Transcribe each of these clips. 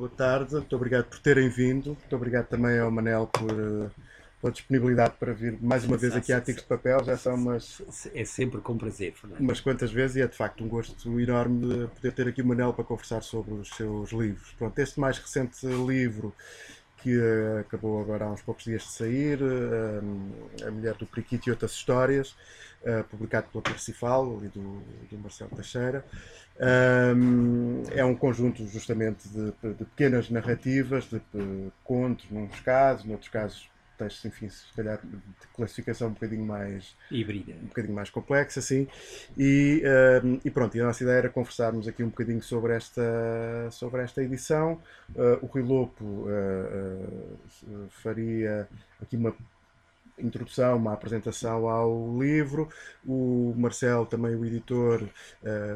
boa tarde. Muito obrigado por terem vindo. Muito obrigado também ao Manel por, uh, pela disponibilidade para vir mais uma vez aqui a Artigos de Papel. Já são umas. É sempre com prazer, Fernando. Umas quantas vezes e é de facto um gosto enorme poder ter aqui o Manel para conversar sobre os seus livros. Pronto, este mais recente livro que uh, acabou agora há uns poucos dias de sair, uh, A Mulher do Periquito e Outras Histórias, uh, publicado pela Percifal e do, do Marcelo Teixeira. É um conjunto justamente de, de pequenas narrativas, de, contos, num casos, noutros casos textos, enfim, se calhar de classificação um bocadinho mais híbrida, um bocadinho mais complexa, assim. E, uh, e pronto, e a nossa ideia era conversarmos aqui um bocadinho sobre esta, sobre esta edição. Uh, o Rui Lopo uh, faria aqui uma introdução, uma apresentação ao livro. O Marcelo, também o editor,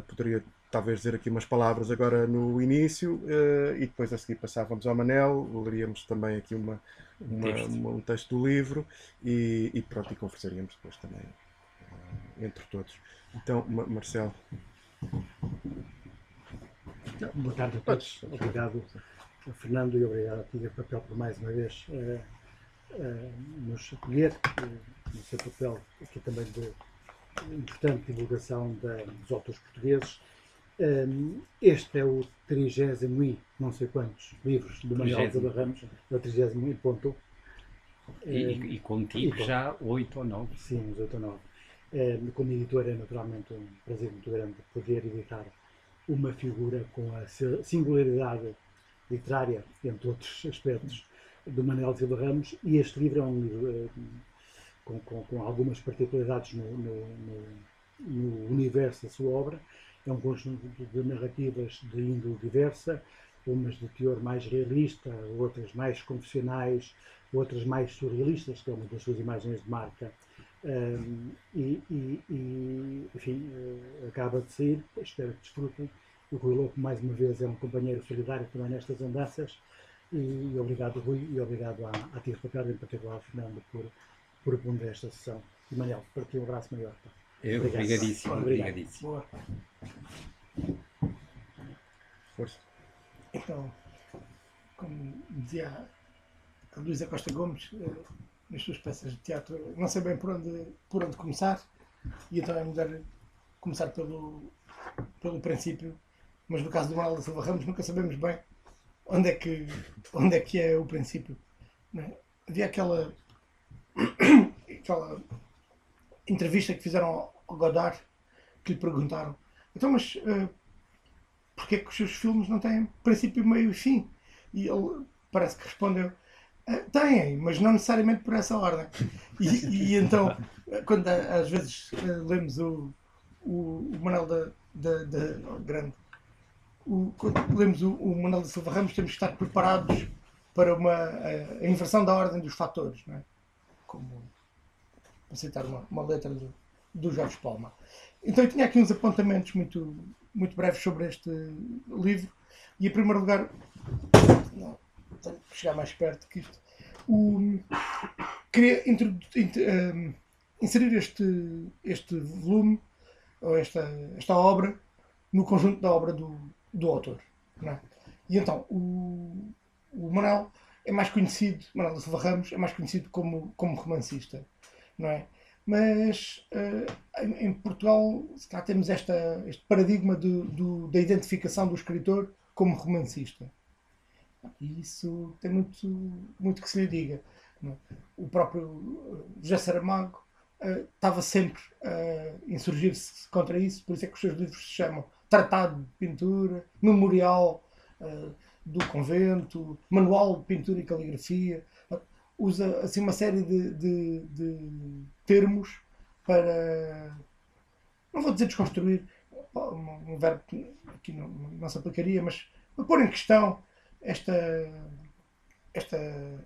poderia talvez dizer aqui umas palavras agora no início uh, e depois a seguir passávamos ao Manel, leríamos também aqui uma, uma, texto. Uma, um texto do livro e, e, pronto, e conversaríamos depois também uh, entre todos. Então, Ma Marcelo. Boa tarde a todos. Obrigado, Fernando, e obrigado a Tiga Papel por mais uma vez uh, nos acolher no seu papel aqui também de importante divulgação da, dos autores portugues um, este é o 30 e não sei quantos livros do Manuel de Ramos, é o 30 e ponto. E, um, e contigo e, já 8 ou 9. Sim, uns 8 ou 9. Um, como editor é naturalmente um prazer muito grande poder editar uma figura com a singularidade literária, entre outros aspectos, do Manuel Silva Ramos. E este livro é um livro com, com, com, algumas particularidades no, no, no, no universo da sua obra é um conjunto de narrativas de índole diversa, umas de teor mais realista, outras mais confessionais, outras mais surrealistas, que é uma das suas imagens de marca. Um, e, e, e, enfim, uh, acaba de sair, espero que desfrutem. O Rui Louco, mais uma vez, é um companheiro solidário também nestas andanças. E, e obrigado, Rui, e obrigado à, à Tia Papel, em particular ao Fernando, por, por promover esta sessão. E Manel, para ti um abraço maior. Tá? Eu, obrigadíssimo, obrigadíssimo. Força. Então, como dizia a Luísa Costa Gomes, eh, nas suas peças de teatro, não sei bem por onde, por onde começar, e então é melhor começar pelo, pelo princípio, mas no caso do Manuel da Silva Ramos nunca sabemos bem onde é que, onde é, que é o princípio. É? Havia aquela, aquela entrevista que fizeram ao Godard que lhe perguntaram então mas uh, porquê é que os seus filmes não têm princípio, meio e fim? E ele parece que respondeu uh, têm, mas não necessariamente por essa ordem. E, e então, quando às vezes uh, lemos o, o, o Manuel da, da, da oh, grande o, quando lemos o, o Manuel da Silva Ramos temos que estar preparados para uma a, a inversão da ordem dos fatores, não é? Como para citar uma, uma letra do, do Jorge Palma. Então eu tinha aqui uns apontamentos muito, muito breves sobre este livro. E em primeiro lugar, não, tenho que chegar mais perto que isto. O, queria um, inserir este, este volume, ou esta, esta obra, no conjunto da obra do, do autor. É? E então, o, o Manuel é mais conhecido, Manuel Silva Ramos, é mais conhecido como, como romancista. Não é? Mas uh, em, Portugal cá temos esta, este paradigma do, do, da identificação do escritor como romancista. E isso tem muito, muito que se lhe diga. É? O próprio eh, José Saramago uh, estava sempre a uh, insurgir-se contra isso, por isso é que os seus livros se chamam Tratado de Pintura, Memorial do Convento, Manual de Pintura e Caligrafia usa assim uma série de, de, de termos para não vou dizer desconstruir um, verbo que aqui não, não se aplicaria, mas para pôr em questão esta, esta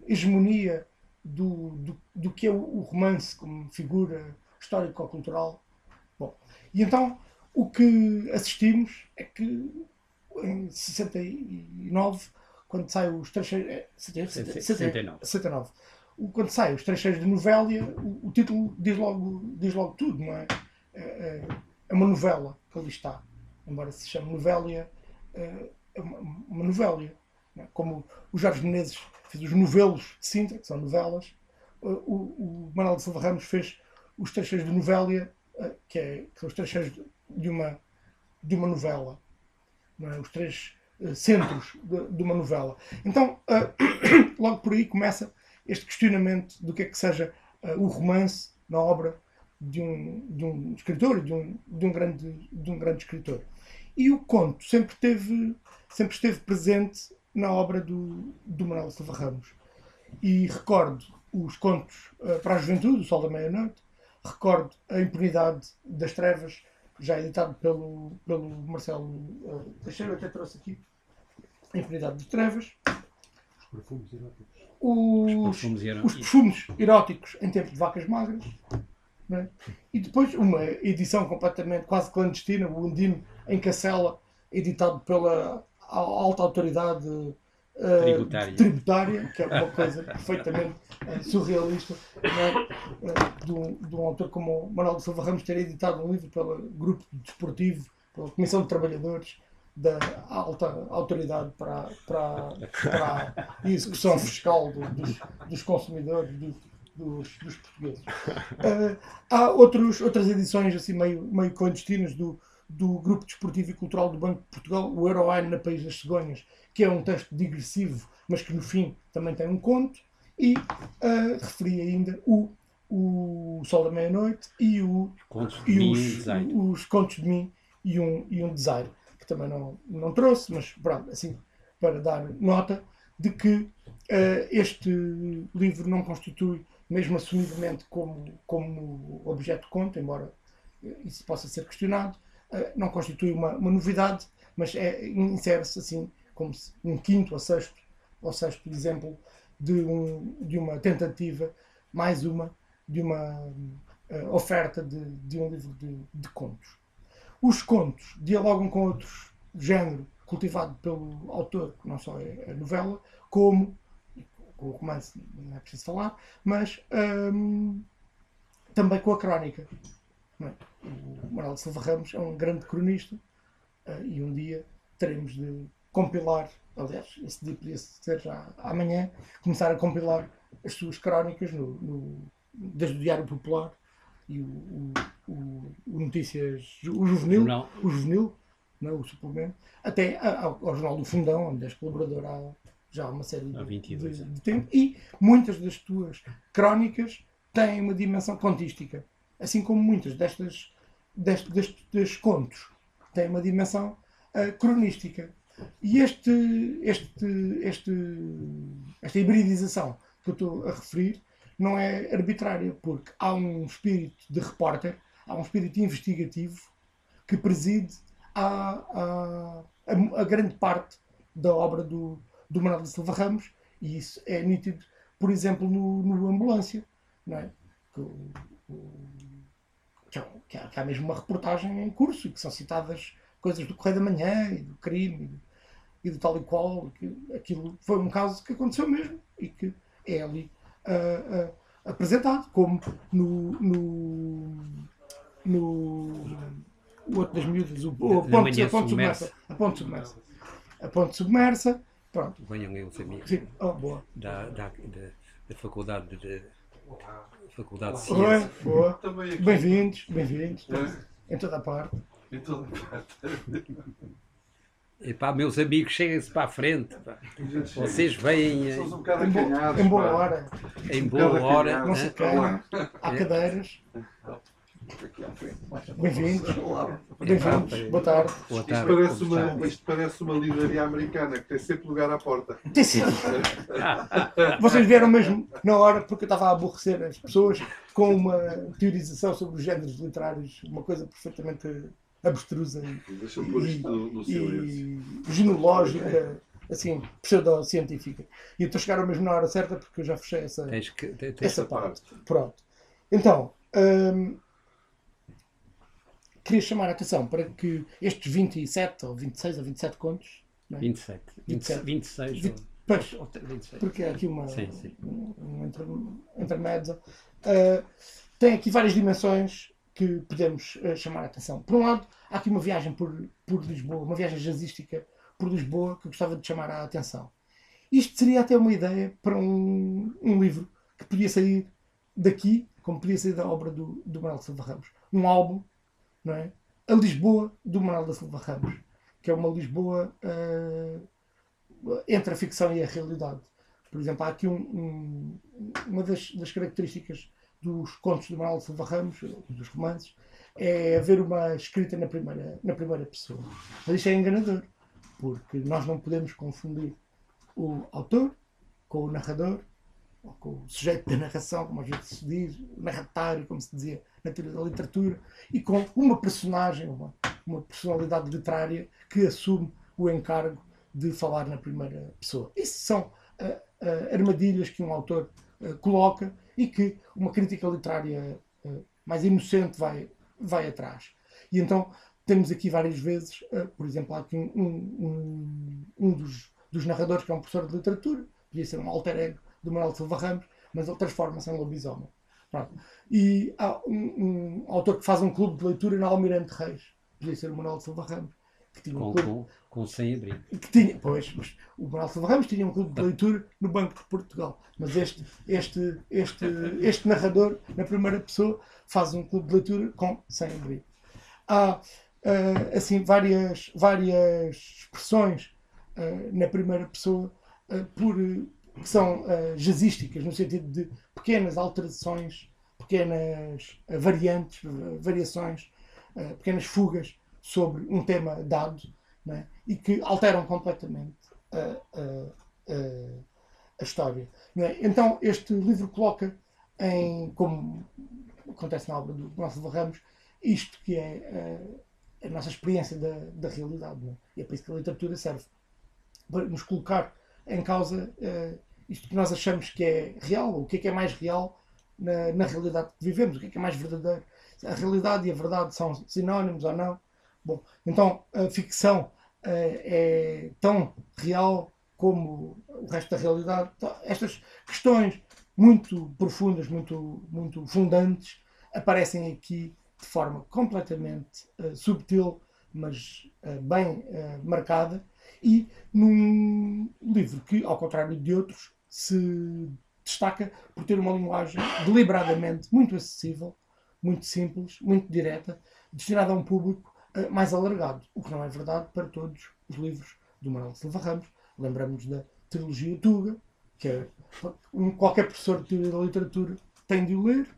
hegemonia do, do, do que é o, romance como figura histórico-cultural. Bom, e então o que assistimos é que em 69 quando sai os trecheiros. 69. 69. Quando sai os trecheiros de Novélia, o, o, título diz logo, diz logo tudo, não é? É, é? é, uma novela que ali está. Embora se chame Novélia, é, é uma, uma novélia. é? Como o Jorge Menezes fez os novelos de Sintra, que são novelas, o, o Manuel de Silva Ramos fez os trecheiros de novélia, que, é, que são os trecheiros de uma, de uma novela. É? Os três centros de, de, uma novela. Então, logo por aí começa este questionamento do que é que seja o romance na obra de um, de um escritor, de um, de, um grande, de um grande escritor. E o conto sempre, teve, sempre esteve presente na obra do, do Manuel Silva Ramos. E recordo os contos uh, para a juventude, O Sol da Meia-Noite, recordo A Impunidade das Trevas, já editado pelo, pelo Marcelo uh, Teixeira, até trouxe aqui A Impunidade das Trevas. Os perfumes eróticos. Os, os, perfumes, eróticos. os perfumes eróticos em tempo de vacas magras. É? E depois uma edição completamente quase clandestina, o Undino em Cacela, editado pela alta autoridade uh, tributária. que é uma coisa perfeitamente uh, surrealista, é? uh, de, um, de, um, autor como Manuel de Silva Ramos ter editado um livro pelo grupo desportivo, pela Comissão de Trabalhadores da alta autoridade para, para, para a execução fiscal do, dos, dos consumidores, dos, dos, dos portugueses. Uh, há outros, outras edições assim meio, meio clandestinas do, do Grupo Desportivo e Cultural do Banco de Portugal, o Euroine na País das Cegonhas, que é um texto digressivo, mas que no fim também tem um conto, e uh, referi ainda o, o Sol da Meia-Noite e, o, contos e mim, os, os Contos de Mim e um, e um Desaire, que também não, não trouxe, mas pronto, assim, para dar nota de que uh, este livro não constitui mesmo assumidamente como, como objeto de conta, embora isso possa ser questionado, não constitui uma, uma novidade, mas é, insere-se assim como um quinto ou sexto, ou sexto exemplo de, um, de uma tentativa, mais uma, de uma uh, oferta de, de, um livro de, de contos. Os contos dialogam com outros género cultivado pelo autor, que não só é a novela, como com o romance não é preciso falar, mas hum, também com a crónica. É? O Manuel de Silva Ramos é um grande cronista uh, e um dia teremos de compilar, aliás, esse dia podia ser já amanhã, começar a compilar as suas crónicas no, no desde o Diário Popular e o, o, o, o Notícias, o Juvenil, o Juvenil, não, é? o suplemento, até ao, ao Jornal do Fundão, onde és colaborador há já há uma série de, de, de tempo, e muitas das tuas crónicas têm uma dimensão contística, assim como destas, destes, destes, destes contos têm uma dimensão uh, cronística. E este, este, este, esta hibridização que eu estou a referir não é arbitrária, porque há um espírito de repórter, há um espírito investigativo que preside a, a, a, a grande parte da obra do, do Manuel de Silva Ramos, e isso é nítido, por exemplo, no, no Ambulância, não é? Que, o, que, é, que, há, que, há, mesmo uma reportagem em curso e que são citadas coisas do Correio da Manhã e do crime e do, e do tal e qual. Que aquilo foi um caso que aconteceu mesmo e que é ali uh, uh, apresentado, como no, no, no o outro das miúdas, o, o, a, ponte, a ponte submersa. A ponte submersa. A ponte submersa Pronto. Venham eles amigos. Sim. Oh, boa. Da, da, da, da faculdade de. Faculdade de Ciências. Boa, boa. Bem-vindos, bem-vindos. É. Em toda a parte. Em toda a parte. Epá, meus amigos, cheguem-se para a frente. Pá. Vocês vêm em, um bocado em, em boa hora. Em boa hora. Não se queima. Há cadeiras. Bem-vindos. Bem-vindos. Boa tarde. Boa tarde. Isto parece, uma, isto parece uma livraria americana que tem sempre lugar à porta. Tem sempre. Vocês vieram mesmo na hora porque eu estava a aborrecer as pessoas com uma teorização sobre os géneros literários, uma coisa perfeitamente abstrusa e, e, e genológica assim, pseudocientífica. E eu estou a chegar ao mesmo na hora certa porque eu já fechei essa, tens que, tens essa parte. parte. Pronto. Então, hum, queria chamar a atenção para que estes 27 ou 26 ou 27 contos. É? 27. 27. 26. 20, pois, 26. Porque é aqui uma, sim, sim. um, um intermédio. Uh, tem aqui várias dimensões que podemos uh, chamar a atenção. Por um lado, há aqui uma viagem por, por Lisboa, uma viagem jazzística por Lisboa que eu gostava de chamar a atenção. isto seria até uma ideia para um, um livro que podia sair daqui, como podia sair da obra do, do Manuel Silva Ramos. Um álbum, não é? A Lisboa do Manuel da Silva Ramos, que é uma Lisboa uh, entre a ficção e a realidade. Por exemplo, há aqui um, um, uma das, das, características dos contos do Manuel Silva Ramos, dos romances, é haver uma escrita na primeira, na primeira pessoa. Mas isto é enganador, porque nós não podemos confundir o autor com o narrador, com o sujeito da narração, como às vezes se diz, o narratário, como se dizia na teoria da literatura, e com uma personagem, uma, uma personalidade literária que assume o encargo de falar na primeira pessoa. Isso são uh, uh, armadilhas que um autor uh, coloca e que uma crítica literária mais inocente vai, vai atrás. E então temos aqui várias vezes, por exemplo, há aqui um, um, um dos, dos narradores que é um professor de literatura, podia ser um alter ego do Manuel Silva Ramos, mas ele transforma-se em lobisomem. Pronto. E há um, um, autor que faz um clube de leitura na Almirante Reis, podia ser o Manuel Silva Ramos, que tinha um com, clube, com, com sem abrigo. Que tinha, pois, mas o Manuel Silva Ramos tinha um clube de leitura no Banco de Portugal, mas este, este, este, este narrador, na primeira pessoa, faz um clube de leitura com sem abrigo. Há uh, assim várias, várias expressões uh, na primeira pessoa uh, por que são uh, jazzísticas, no sentido de pequenas alterações, pequenas uh, variantes, uh, variações, pequenas fugas sobre um tema dado é? e que alteram completamente a história. É? Então, este livro coloca em, como acontece na obra do Gonçalo Ramos, isto que é a nossa experiência da, da realidade. É? E é para isso que a literatura serve para nos colocar em causa uh, isto que nós achamos que é real, o que é que é mais real na, na realidade que vivemos, o que é que é mais verdadeiro. A realidade e a verdade são sinónimos ou não. Bom, então a ficção uh, é tão real como o resto da realidade. Então, estas questões muito profundas, muito, muito fundantes, aparecem aqui de forma completamente uh, subtil, mas uh, bem marcada, e num livro que, ao contrário de outros, se destaca por ter uma linguagem deliberadamente muito acessível, muito simples, muito direta, destinada a um público uh, mais alargado, o que não é verdade para todos os livros do Manuel Silva Ramos. Lembramos da trilogia Tuga, que é, um, qualquer professor de teoria da literatura tem de o ler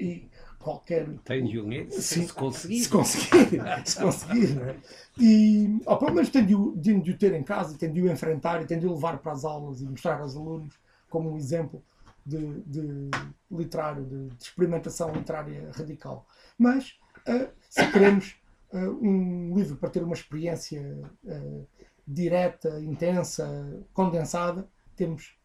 e qualquer. Tem de o ler se, se conseguir. Se conseguir, se conseguir, não é? E, ou pelo menos tem de, o, de, o ter em casa, tem de o enfrentar e tem de o levar para as aulas e mostrar aos alunos como um exemplo de, de literário, de, de, experimentação literária radical. Mas, uh, se queremos uh, um livro para ter uma experiência uh, direta, intensa, condensada, temos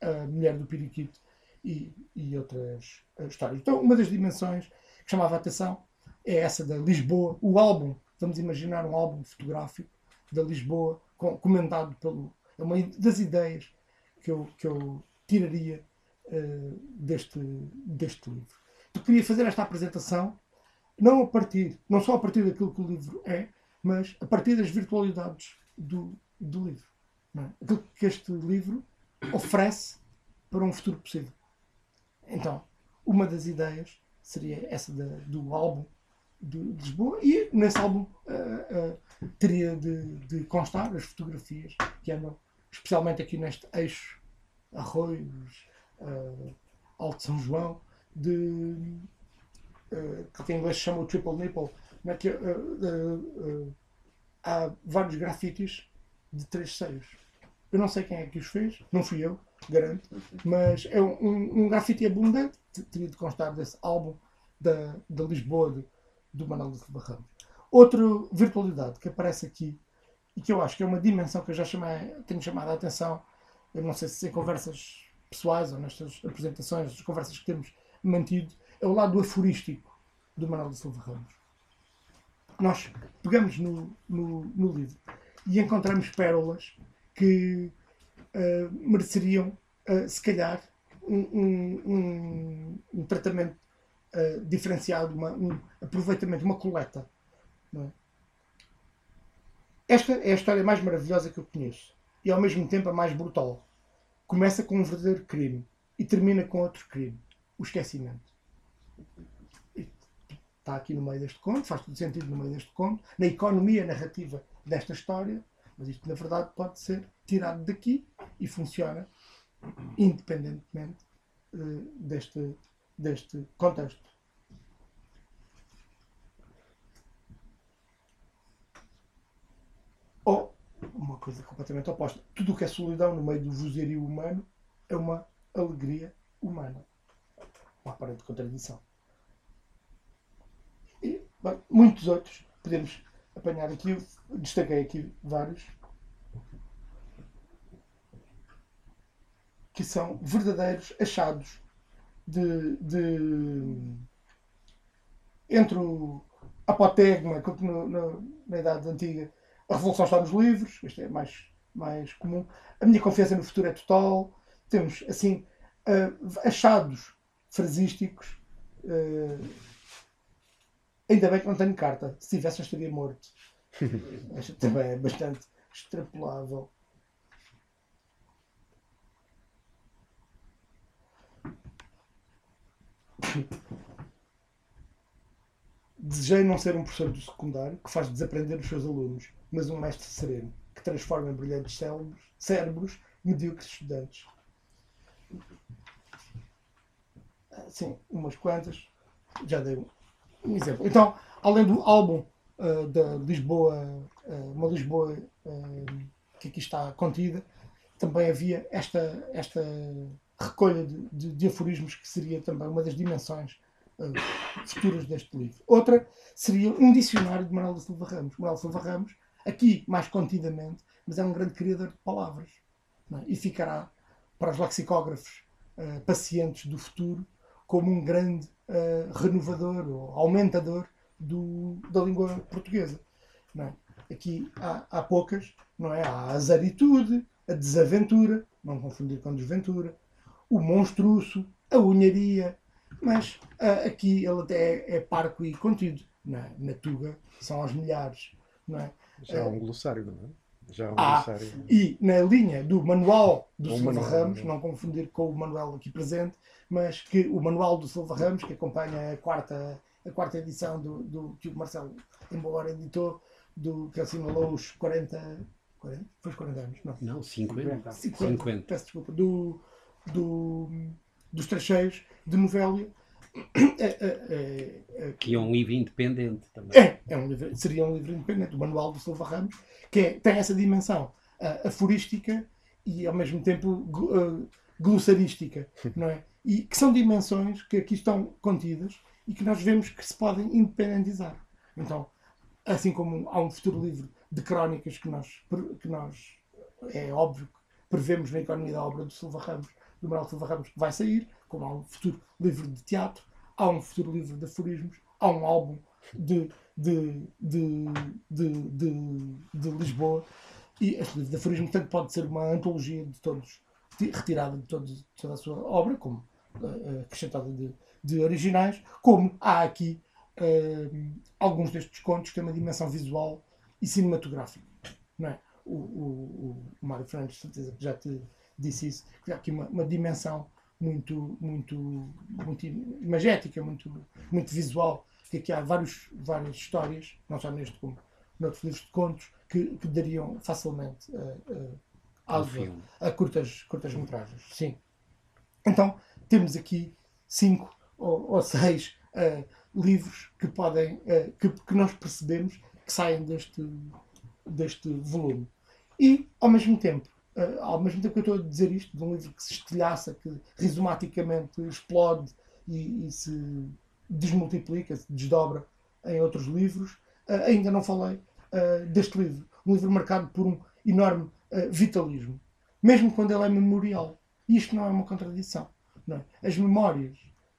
a Mulher do Periquito e, e outras histórias. Então, uma das dimensões que chamava a atenção é essa da Lisboa, o álbum, vamos imaginar um álbum fotográfico da Lisboa, com, pelo. É uma das ideias que eu, que eu tiraria uh, deste, deste livro. Eu queria fazer esta apresentação não a partir, não só a partir daquilo que o livro é, mas a partir das virtualidades do, do livro. É? Aquilo que este livro oferece para um futuro possível. Então, uma das ideias seria essa da, do álbum de, Lisboa e nesse álbum uh, uh, teria de, de, constar as fotografias que andam especialmente aqui neste eixo Arroios, uh, Alto São João, de, que em inglês se chama o Triple Nipple, né, que, há vários grafites de três seios. Eu não sei quem é que os fez, não fui eu, garanto, mas é um, um, um grafite abundante, teria de constar desse álbum da, da Lisboa de, do Manuel de Barramos. Outra virtualidade que aparece aqui e que eu acho que é uma dimensão que eu já chamei, tenho chamado a atenção, eu não sei se em conversas pessoais ou nestas apresentações, as conversas que temos mantido, é o lado aforístico do Manuel de Silva Ramos. Nós pegamos no, no, no livro e encontramos pérolas que uh, mereceriam, uh, se calhar, um, um, um, tratamento uh, diferenciado, uma, um aproveitamento, uma coleta. É? Esta é a história mais maravilhosa que eu conheço e ao mesmo tempo a mais brutal. começa com um verdadeiro crime e termina com outro crime, o esquecimento. Está aqui no meio deste conto, faz todo sentido no meio deste conto, na economia narrativa desta história, mas isto na verdade pode ser tirado daqui e funciona independentemente eh, deste, deste contexto. Ou uma coisa completamente oposta. Tudo o que é solidão no meio do vozerio humano é uma alegria humana. Uma aparente contradição. E, muitos outros. Podemos apanhar aqui. Destaquei aqui vários. Que são verdadeiros achados de, de- entre o apotegma, que no- no- na Idade Antiga, a Revolução está nos livros, este é mais, mais comum. A minha confiança no futuro é total. Temos, assim, ah, achados frasísticos. ah, ainda bem que não tenho carta. Se tivesse, eu estaria morto. Também é bastante extrapolável. Desejei não ser um professor do secundário que faz desaprender os seus alunos, mas um mestre sereno que transforma em brilhantes cérebros, cérebros medíocres estudantes. Ah, Sim, umas quantas. Já dei um, exemplo. Então, além do álbum ah, da Lisboa, ah, uma Lisboa ah, que aqui está contida, também havia esta, esta recolha de, de, de aforismos que seria também uma das dimensões ah, futuras deste livro. Outra seria um dicionário de Manuel da Silva Ramos. Manuel Silva Ramos, aqui mais contidamente, mas é um grande criador de palavras. é? E ficará para os lexicógrafos ah, pacientes do futuro como um grande ah, renovador ou aumentador do- da língua portuguesa. é? Aqui há, há poucas, não é? Há a azaritude, a desaventura, não confundir com desventura, o monstruoso, a unharia, mas ah, aqui ele até é, é parco e contido. É? Na Tuga são aos milhares. Não é? Já há um glossário, não é? Já há um Ah, glossário. E na linha do manual do O Silva manual, Ramos, não. confundir com o manual aqui presente, mas que o manual do Silva Ramos, que acompanha a quarta, a quarta edição do, do que o Marcelo embora editou, do, que assinalou os 40. 40? Foi os 40 anos? Não. Não, 50. 50, 50. peço desculpa, do, do, dos trecheiros de Novélia. É, é, é, é, Que é um livro independente também. é, é um livro, seria um livro independente, o Manual do Silva Ramos, que é- tem essa dimensão ah, aforística e ao mesmo tempo ah, glossarística, não é? E que são dimensões que aqui estão contidas e que nós vemos que se podem independentizar. Então, assim como há um futuro livro de crónicas que nós, que nós é óbvio que prevemos na economia da obra do Silva Ramos, Manuel Silva Ramos, que vai sair, como há um futuro livro de teatro, há um futuro livro de aforismos, há um álbum de, de, de, de, Lisboa. E este livro de aforismos, tanto pode ser uma antologia de todos, retirada de, todos, toda a sua obra, como eh, acrescentada de, originais, como há aqui eh, alguns destes contos que têm uma dimensão visual e cinematográfica. Não é? o, o, o Mário certeza que já te disse isso, que há aqui uma, uma dimensão muito, muito, muito imagética, muito, muito visual, que aqui há vários, várias histórias, não só neste como noutros livros de contos, que, que dariam facilmente uh, uh, alvo a curtas, curtas metragens. Sim. Então, temos aqui cinco ou, ou seis eh, livros que podem, eh, que, que nós percebemos que saem deste, deste volume. E, ao mesmo tempo, eh, ao mesmo tempo que eu estou a dizer isto, de um livro que se estilhaça, que rizomaticamente explode e, e se desmultiplica, se desdobra em outros livros, eh, ainda não falei eh, deste livro. Um livro marcado por um enorme vitalismo, mesmo quando ele é memorial. E isto não é uma contradição. É? As memórias,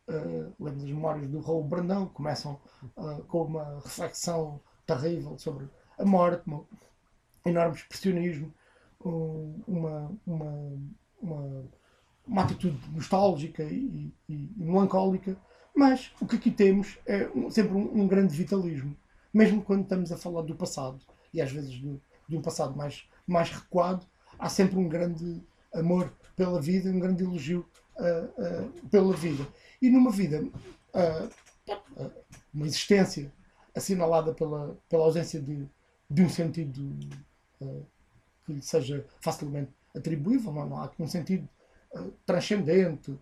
uh, lembro das memórias do Raul Brandão, começam uh, com uma reflexão terrível sobre a morte, um enorme expressionismo, um, uma, uma, uma, uma atitude nostálgica e, e- e melancólica, mas o que aqui temos é um- sempre um, um grande vitalismo, mesmo quando estamos a falar do passado, e às vezes de um passado mais, mais recuado, há sempre um grande amor pela vida, um grande elogio uh, uh, pela vida. E numa vida, uh, uma existência assinalada pela, pela ausência de, de um sentido que lhe seja facilmente atribuível, não, não há um sentido transcendente,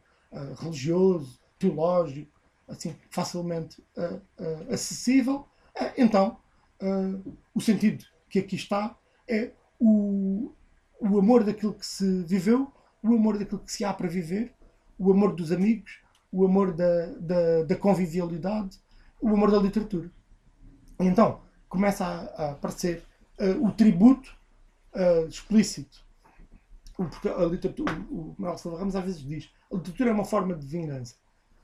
religioso, teológico, assim, facilmente acessível, então o sentido que aqui está é o, o amor daquilo que se viveu, o amor daquilo que se há para viver, o amor dos amigos, o amor da, da, da convivialidade, o amor da literatura. Então começa a, a aparecer uh, o tributo uh, explícito. Porque a literatura, o, o Manuel Silva Ramos às vezes diz a literatura é uma forma de vingança.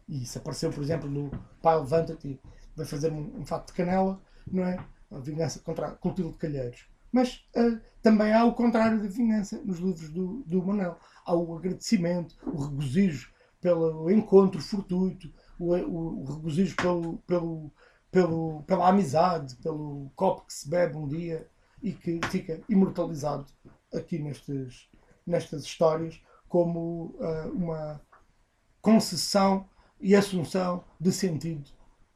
E isso apareceu, por exemplo, no Pai Levanta-te vai fazer um, um fato de canela, não é? A vingança contra a cultura de calheiros. Mas uh, também há o contrário da vingança nos livros do, do Manel. Há o agradecimento, o regozijo pelo encontro fortuito, o, o, o regozijo pelo, pelo, pelo, pela amizade, pelo copo que se bebe um dia e que fica imortalizado aqui nestes, nestas histórias como uh, uma concessão e assunção de sentido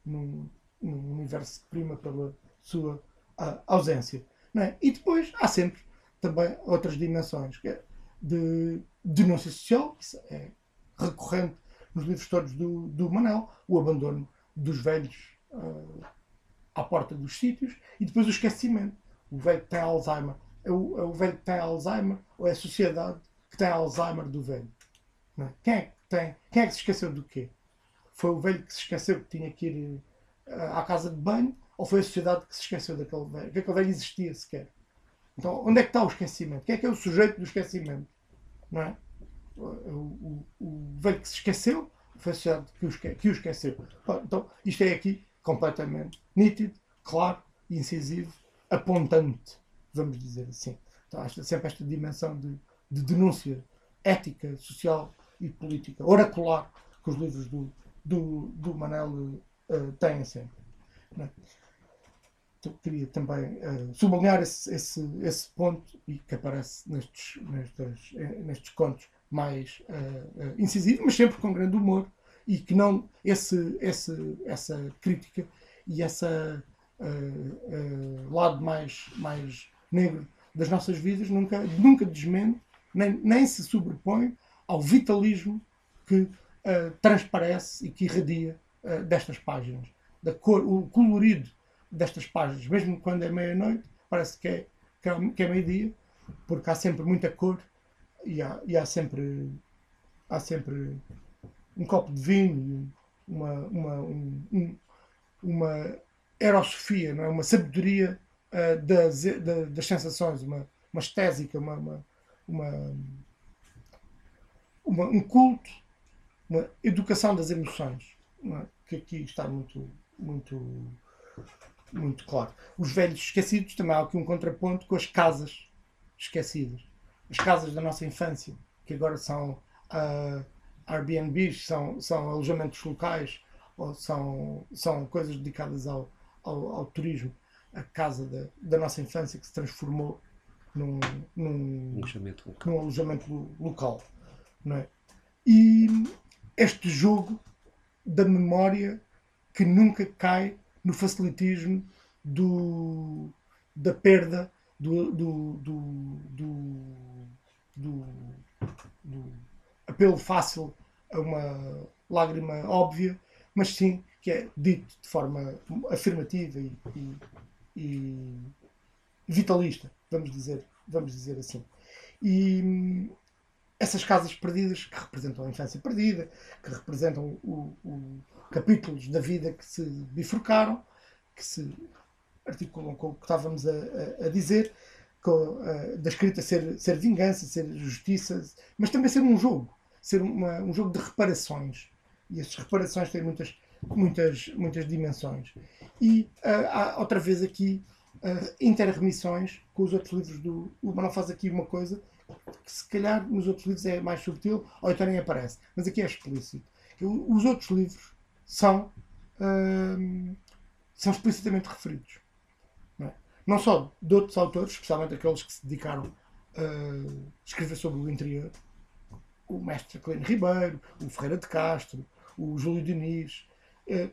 num, num universo que prima pela sua uh, ausência. É? E depois há sempre também outras dimensões que é de denúncia social, que é recorrente nos livros todos do, do Manel, o abandono dos velhos uh, à porta dos sítios e depois o esquecimento. O velho que tem Alzheimer é o, é o velho que tem Alzheimer ou é a sociedade que tem Alzheimer do velho? É? Quem, é que tem, quem é que se esqueceu do quê? Foi o velho que se esqueceu que tinha que ir uh, à casa de banho ou foi a sociedade que se esqueceu daquele velho? Que aquele velho existia sequer? Então, onde é que está o esquecimento? Quem é que é o sujeito do esquecimento? Não é? O, o, o velho que se esqueceu foi a sociedade que o, esque, que o esqueceu. Então, isto é aqui completamente nítido, claro, incisivo, apontante, vamos dizer assim. Então, há sempre esta dimensão de, de denúncia ética, social e política oracular que os livros do, do, do Manel uh, têm sempre. É? queria também uh, sublinhar esse, esse, esse ponto e que aparece nestes, nestes, eh, nestes contos mais uh, incisivos, mas sempre com grande humor e que não esse, esse, essa crítica e esse lado mais, mais negro das nossas vidas nunca, nunca desmente nem, nem se sobrepõe ao vitalismo que transparece e que irradia destas páginas. Da cor, o colorido destas páginas, mesmo quando é meia-noite, parece que é, que é, que é meio-dia, porque há sempre muita cor e há, e há, sempre, há sempre um copo de vinho, uma, uma, um, uma erosofia, não é? uma sabedoria uh, das, da, das sensações, uma, uma estésica, uma, uma, uma, uma um culto, uma educação das emoções, é? que aqui está muito, muito muito claro. Os velhos esquecidos também há aqui um contraponto com as casas esquecidas. As casas da nossa infância, que agora são uh, Airbnbs, são, são alojamentos locais, ou são, são coisas dedicadas ao, ao, ao turismo. A casa da, da nossa infância que se transformou num, num, alojamento local. num alojamento local. Não é? E este jogo da memória que nunca cai no facilitismo do, da perda do, do, do, do, do apelo fácil a uma lágrima óbvia, mas sim que é dito de forma afirmativa e, e, e vitalista, vamos dizer, vamos dizer assim. E essas casas perdidas que representam a infância perdida, que representam o, o capítulos da vida que se bifurcaram, que se articulam com o que estávamos a, a, a dizer, com, a, da escrita ser, ser vingança, ser justiça, mas também ser um jogo, ser uma, um jogo de reparações. E essas reparações têm muitas, muitas, muitas dimensões. E uh, há outra vez aqui uh, interremissões com os outros livros do. O Manuel faz aqui uma coisa que se calhar nos outros livros é mais subtil ou então nem aparece, mas aqui é explícito. Os outros livros são, hum, são explicitamente referidos. Não, é? não, só de outros autores, especialmente aqueles que se dedicaram uh, escrever sobre o interior. O mestre Clênio Ribeiro, o Ferreira de Castro, o Júlio Diniz, uh,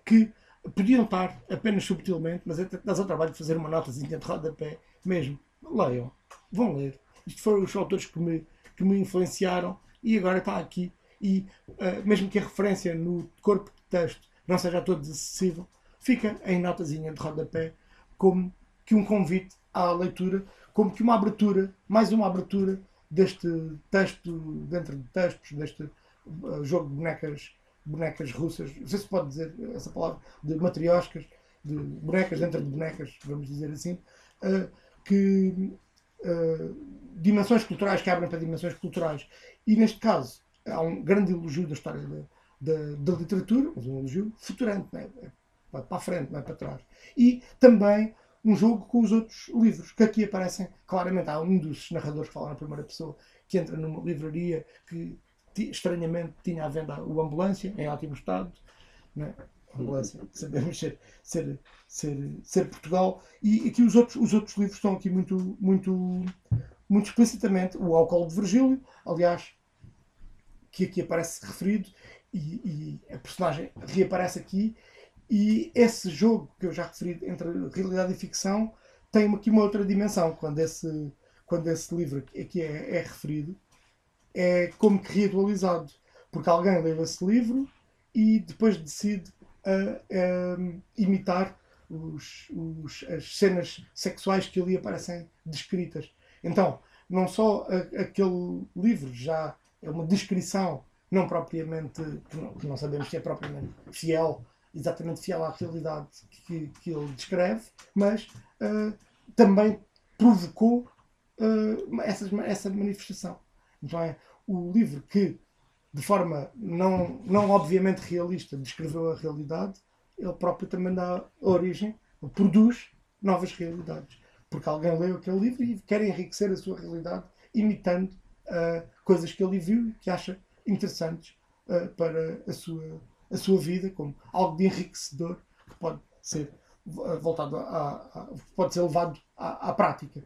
que podiam estar apenas subtilmente, mas dás ao trabalho de fazer uma notazinha de rodapé mesmo. Leiam, vão ler. Isto foram os autores que me, que me influenciaram e agora está aqui. E uh, mesmo que a referência no corpo de texto não seja todo acessível, fica em notazinha de rodapé como que um convite à leitura, como que uma abertura, mais uma abertura deste texto dentro de textos, deste uh, jogo de bonecas, bonecas russas, não sei se pode dizer essa palavra, de matrioscas, de bonecas dentro de bonecas, vamos dizer assim, uh, que uh, dimensões culturais que abrem para dimensões culturais. E neste caso há um grande elogio da história da, da, da literatura, um elogio futurante, não é? para a frente, não é para trás. E também um jogo com os outros livros, que aqui aparecem claramente. Há um dos narradores que fala na primeira pessoa que entra numa livraria que estranhamente tinha à venda o Ambulância, em ótimo estado. Né? Ambulância, sabemos ser, ser, ser, ser Portugal. E aqui os outros, os outros livros estão aqui muito, muito, muito explicitamente. O Álcool de Virgílio, aliás, que aqui aparece referido, e, e a personagem reaparece aqui e esse jogo que eu já referi entre realidade e ficção tem aqui uma outra dimensão. Quando esse, quando esse livro aqui é, é referido, é como que reatualizado. Porque alguém lê esse livro e depois decide uh, imitar os, os, as cenas sexuais que ali aparecem descritas. Então, não só a, aquele livro já é uma descrição, não propriamente, que não, que não sabemos se é propriamente fiel exatamente fiel à realidade que, que ele descreve, mas uh, também provocou uh, essa, essa manifestação. Então é o livro que, de forma não, não obviamente realista, descreveu a realidade, ele próprio também dá origem, produz novas realidades. Porque alguém leu aquele livro e quer enriquecer a sua realidade imitando uh, coisas que ele viu e que acha interessantes uh, para a sua a sua vida como algo de enriquecedor que pode ser eh, voltado a, a pode ser levado à, à prática.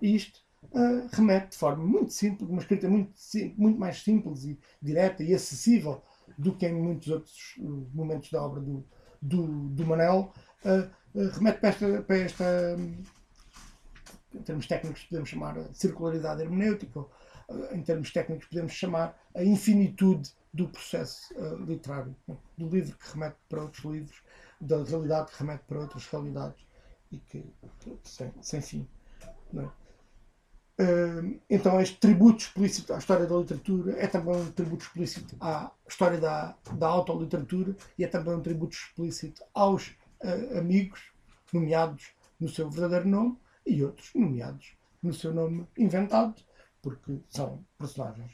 E isto uh, remete de forma muito simples, uma escrita muito, muito mais simples e direta e acessível do que em muitos outros eh, momentos da obra do, do, do Manel, uh, uh, remete para esta, para esta, em termos técnicos podemos chamar a circularidade hermenêutica, em termos técnicos podemos chamar a infinitude do processo uh, literário, né? do livro que remete para outros livros, da realidade que remete para outras realidades e que, sem, sem fim. Uh, então, este tributo explícito à história da literatura é também um tributo explícito à história da, da autoliteratura e é também um tributo explícito aos uh, amigos, nomeados no seu verdadeiro nome, e outros nomeados no seu nome inventado, porque são personagens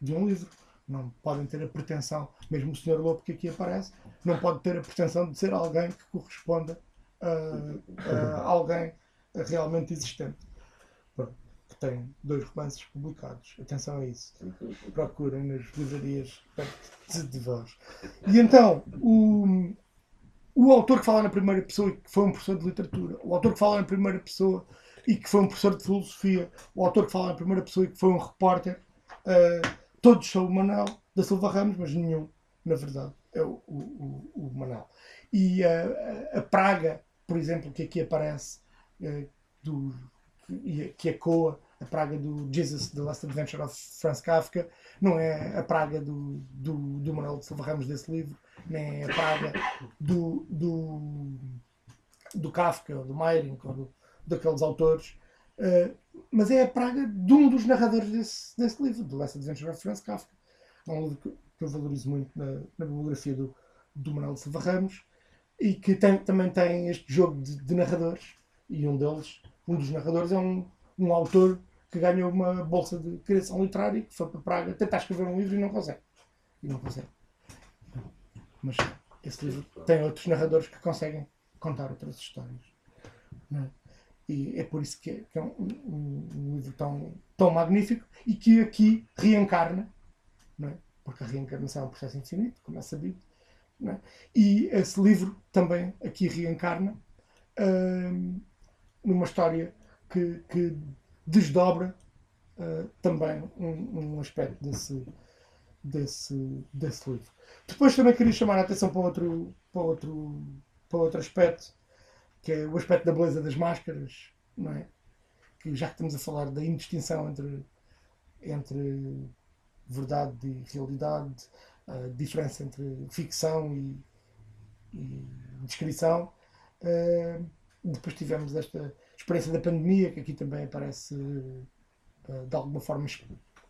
de um livro não podem ter a pretensão, mesmo o Sr. Lobo que aqui aparece, não pode ter a pretensão de ser alguém que corresponda a, a alguém realmente existente. Que tem dois romances publicados. Atenção a isso. Procurem nas livrarias perto de vós. E então, o, o autor que fala na primeira pessoa e que foi um professor de literatura, o autor que fala na primeira pessoa e que foi um professor de filosofia, o autor que fala na primeira pessoa e que foi um repórter. Uh, todos são o Manel da Silva Ramos, mas nenhum, na verdade, é o, o, o. E a, a, praga, por exemplo, que aqui aparece, é, do, que, que ecoa a praga do Jesus, The Last Adventure of Franz Kafka, não é a praga do, do, do Manuel de Silva Ramos desse livro, nem é a praga do, do, do Kafka, ou do Meiring, ou do, daqueles autores Uh, mas é a praga de um dos narradores desse, desse livro, The Last Adventure of Franz Kafka. É um livro que, que eu valorizo muito na, na bibliografia do, do Manuel Silva Ramos e que tem, também tem este jogo de, de, narradores. E um deles, um dos narradores, é um, um autor que ganhou uma bolsa de criação literária que foi para Praga tentar escrever um livro e não consegue. E não consegue. Mas esse livro tem outros narradores que conseguem contar outras histórias. É? E é por isso que é, que é um, um, um, livro tão, tão magnífico e que aqui reencarna, é? porque a reencarnação é um processo infinito, como é sabido. É? E esse livro também aqui reencarna hum, numa história que, que desdobra uh, também um, um aspecto desse, desse, desse livro. Depois também queria chamar a atenção para outro, para outro, para outro aspecto, que é o aspecto da beleza das máscaras, não é? Que já que estamos a falar da indistinção entre, entre verdade e realidade, a diferença entre ficção e, e descrição. Uh, depois tivemos esta experiência da pandemia, que aqui também aparece uh, de alguma forma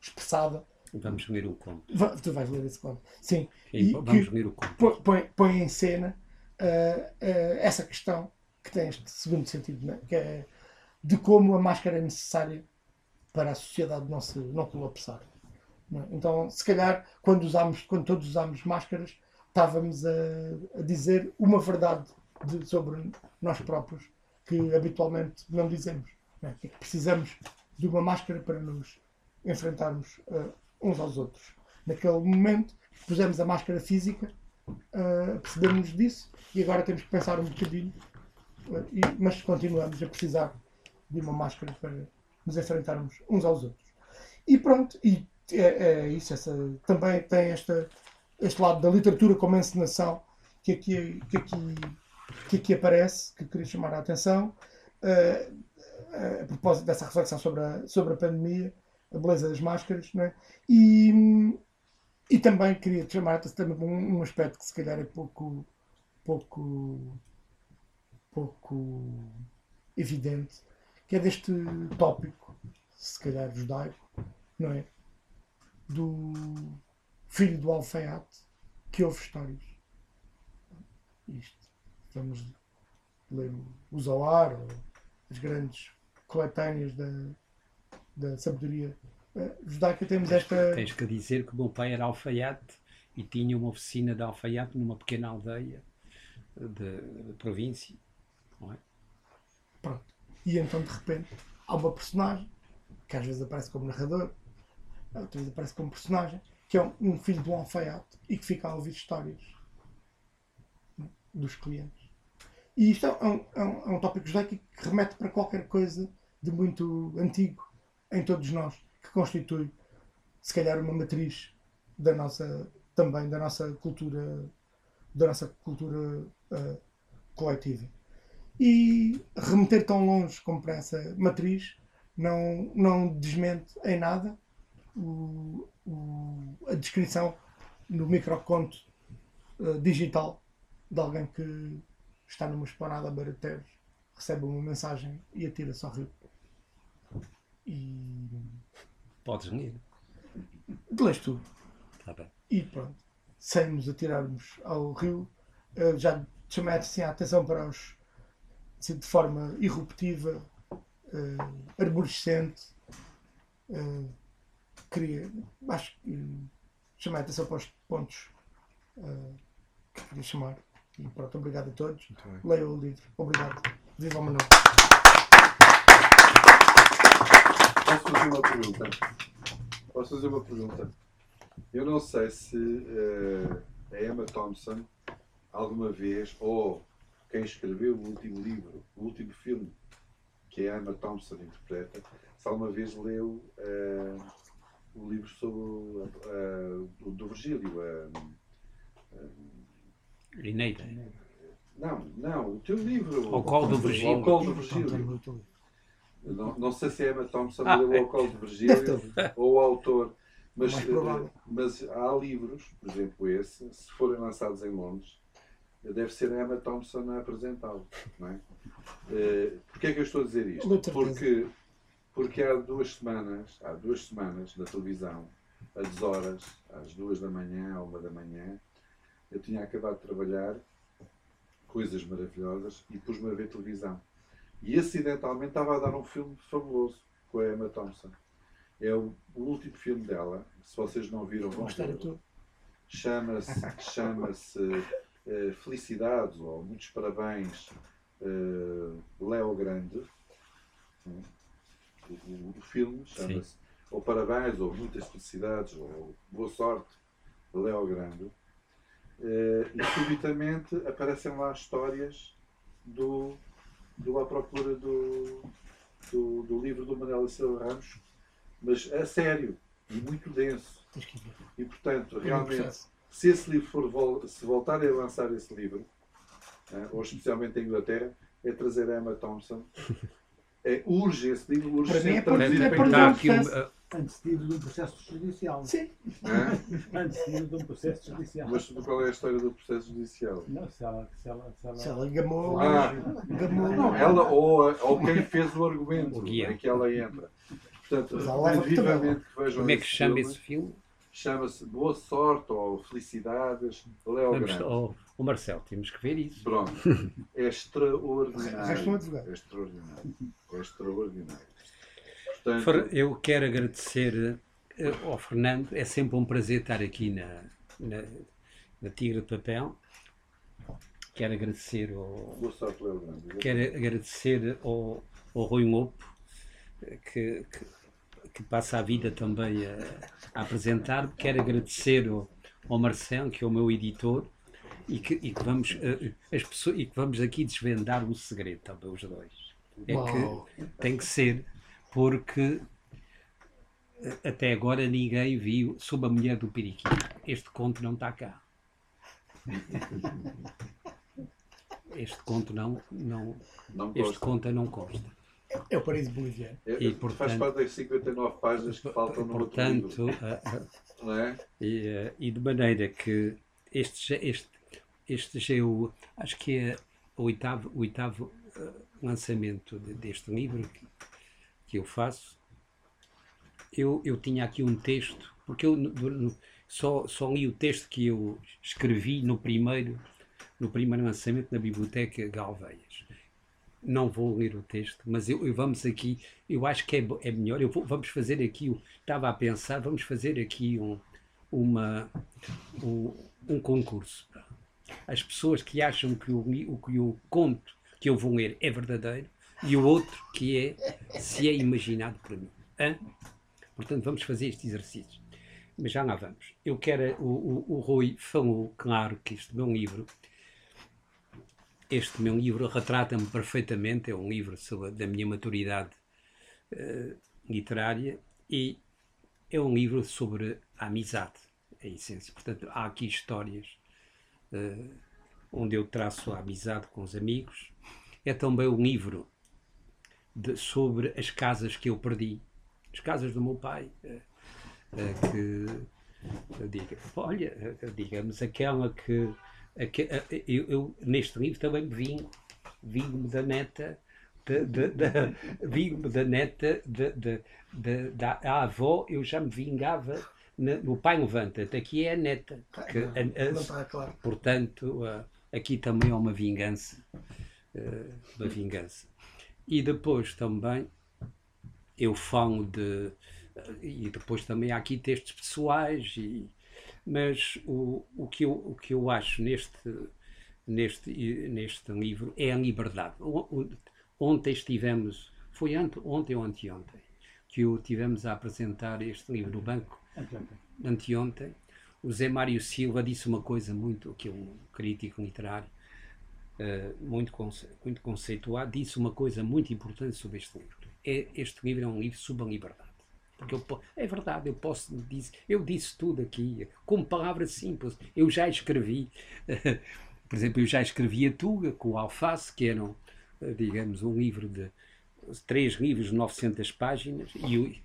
expressada. Vamos ler o conto. Tu vais ler esse conto. Sim. E, vamos ler o conto. Põe, põe em cena uh, essa questão que tem este segundo sentido, né? que é de como a máscara é necessária para a sociedade não, se, não colapsar. Não é? Então, se calhar, quando, usamos, quando todos usamos máscaras, estávamos a, a dizer uma verdade de, sobre nós próprios que habitualmente não dizemos. Não é? que precisamos de uma máscara para nos enfrentarmos uh, uns aos outros. Naquele momento, pusemos a máscara física, uh, percebemos disso e agora temos que pensar um bocadinho, uh, e, mas continuamos a precisar de uma máscara para nos enfrentarmos uns aos outros. E pronto, e é, é isso, essa, também tem esta, este lado da literatura como encenação que aqui, que aqui, que aqui aparece, que queria chamar a atenção, uh, a propósito dessa reflexão sobre a, sobre a pandemia, a beleza das máscaras, não é? e, e também queria chamar a atenção também um, um aspecto que se calhar é pouco, pouco, pouco evidente, que é deste tópico, se calhar judaico, não é? do filho do alfaiate que ouve histórias. Isto. Vamos ler o Zoar, ou as grandes coletâneas da, da sabedoria uh, judaica. Temos esta. Tens que dizer que o meu pai era alfaiate e tinha uma oficina de alfaiate numa pequena aldeia de, província. Não é? Pronto. E então, de repente, há uma personagem que às vezes aparece como narrador, outra vez aparece como personagem, que é um, filho de um alfaiate e que fica a ouvir histórias dos clientes. E isto é um, é um, é um tópico judaico que remete para qualquer coisa de muito antigo em todos nós, que constitui, se calhar, uma matriz da nossa, também da nossa cultura, da nossa cultura uh, coletiva. E remeter tão longe como para essa matriz não, não desmente em nada o, o, a descrição no microconto uh, digital de alguém que está numa esplanada Teves, recebe uma mensagem e atira-se ao rio. E. Podes ler. Lês tudo. Tá bem. E pronto. Sem nos atirarmos ao rio, uh, já chamei assim, a atenção para os. Assim, de forma irruptiva, uh, arborescente. Uh, queria, acho que chamei a atenção para os pontos uh, que queria chamar. E pronto, obrigado a todos. Leia o livro. Obrigado. Viva o Manuel. Posso fazer uma pergunta? Posso fazer uma pergunta? Eu não sei se uh, a Emma Thompson alguma vez, ou quem escreveu o último livro, o último filme que a Emma Thompson interpreta, se alguma vez leu uh, o livro sobre uh, do, do Virgílio. Uh, uh, Lineida. Não, não, o teu livro. Ao colo do Virgílio. Colo do Virgílio. Não, não sei se é Emma Thompson ah, leu Ao colo do Virgílio ou o autor. Mas, mas há livros, por exemplo esse, se forem lançados em Londres, deve ser a Emma Thompson a apresentá-lo. É? Uh, Porquê é que eu estou a dizer isto? Porque porque há duas semanas, há duas semanas na televisão, às horas, às duas da manhã, à uma da manhã, eu tinha acabado de trabalhar, coisas maravilhosas, e pus-me a ver televisão. E acidentalmente estava a dar um filme fabuloso com a Emma Thompson. É o, o último filme dela. Se vocês não viram, vão ver. Chama-se chama-se uh, Felicidades ou Muitos Parabéns, uh, Léo Grande o, o filme chama-se ou Parabéns, ou Muitas Felicidades, ou Boa Sorte, Léo Grande. E subitamente aparecem lá histórias do, do à procura do, do, do livro do Manuel Silva Ramos, mas a sério e muito denso. E portanto, realmente, se esse livro for se voltarem a lançar esse livro, né, ou especialmente em Inglaterra, é trazer a Emma Thompson. É, urge esse livro, urge para mim é é para, antes de ir de um processo judicial. Sim. É? antes de ir de um processo judicial. Mas qual é a história do processo judicial? Não, se ela. Se ela, se ela... Se ela gamou. Ah, gamou. Não, ela ou, ou quem fez o argumento em que ela entra. Portanto, vivamente que vejam Como é que chama esse filme? Chama-se Boa Sorte ou Felicidades, Léo Grande. Oh, o Marcelo, temos que ver isso. Pronto. É extraordinário. É extraordinário. É extraordinário. Portanto... Eu quero agradecer eh, ao Fernando, é sempre um prazer estar aqui na, na, na Tigre de Papel. Quero agradecer ao. Quero agradecer ao, ao Rui Mopo, que, que que passa a vida também a, a apresentar. Quero agradecer ao, ao Marcelo, que é o meu editor, e que, e que vamos, uh, as pessoas, e que vamos aqui desvendar um segredo também, os dois. É Uau. que tem que ser, porque eh, até agora ninguém viu sobre a mulher do Periquito. Este conto não está cá. Este conto não, não, não este conto não consta. É o Paraíso Boliviano. É, e, portanto, faz parte das 59 páginas que faltam no portanto, outro livro. Uh, é? e, uh, e, de maneira que este, este, este já é o, acho que é o oitavo, o oitavo lançamento de, deste livro que, eu faço. Eu, eu tinha aqui um texto, porque eu só, só li o texto que eu escrevi no primeiro, no primeiro lançamento na Biblioteca Galveias não vou ler o texto, mas eu, eu vamos aqui, eu acho que é, é melhor, eu vou, vamos fazer aqui, eu estava a pensar, vamos fazer aqui um, uma, um, um concurso. As pessoas que acham que o, o que o conto que eu vou ler é verdadeiro e o outro que é se é imaginado por mim. Hã? Portanto, vamos fazer este exercício. Mas já lá vamos. Eu quero, o, o, o Rui falou, claro, que este meu livro este meu livro retrata-me perfeitamente, é um livro sobre, da minha maturidade uh, literária e é um livro sobre a amizade, a essência. Portanto, há aqui histórias uh, onde eu traço a amizade com os amigos. É também um livro de, sobre as casas que eu perdi, as casas do meu pai, uh, que, diga, olha, digamos, aquela que eu, eu, neste livro também vingo, vingo-me da neta vingo-me da neta de, de, de, da avó, eu já me vingava no pai levanta-te, aqui é a neta. Que, a, a, claro. Portanto, aqui também é uma vingança. uma vingança. E depois também eu falo de. E depois também há aqui textos pessoais e, mas o, o, que eu, o que eu acho neste, neste, neste livro é a liberdade. Ontem estivemos, foi ante, ontem ou anteontem, que o tivemos a apresentar este livro no banco. Anteontem. Anteontem. O Zé Mário Silva disse uma coisa muito, que é um crítico literário, uh, muito, conce, muito conceituado, disse uma coisa muito importante sobre este livro. É, este livro é um livro sobre a liberdade. Porque eu, é verdade, eu posso dizer, eu disse tudo aqui, com palavras simples. Eu já escrevi, por exemplo, eu já escrevi a Tuga com o Alface, que eram, digamos, um livro de três livros de 900 páginas, e,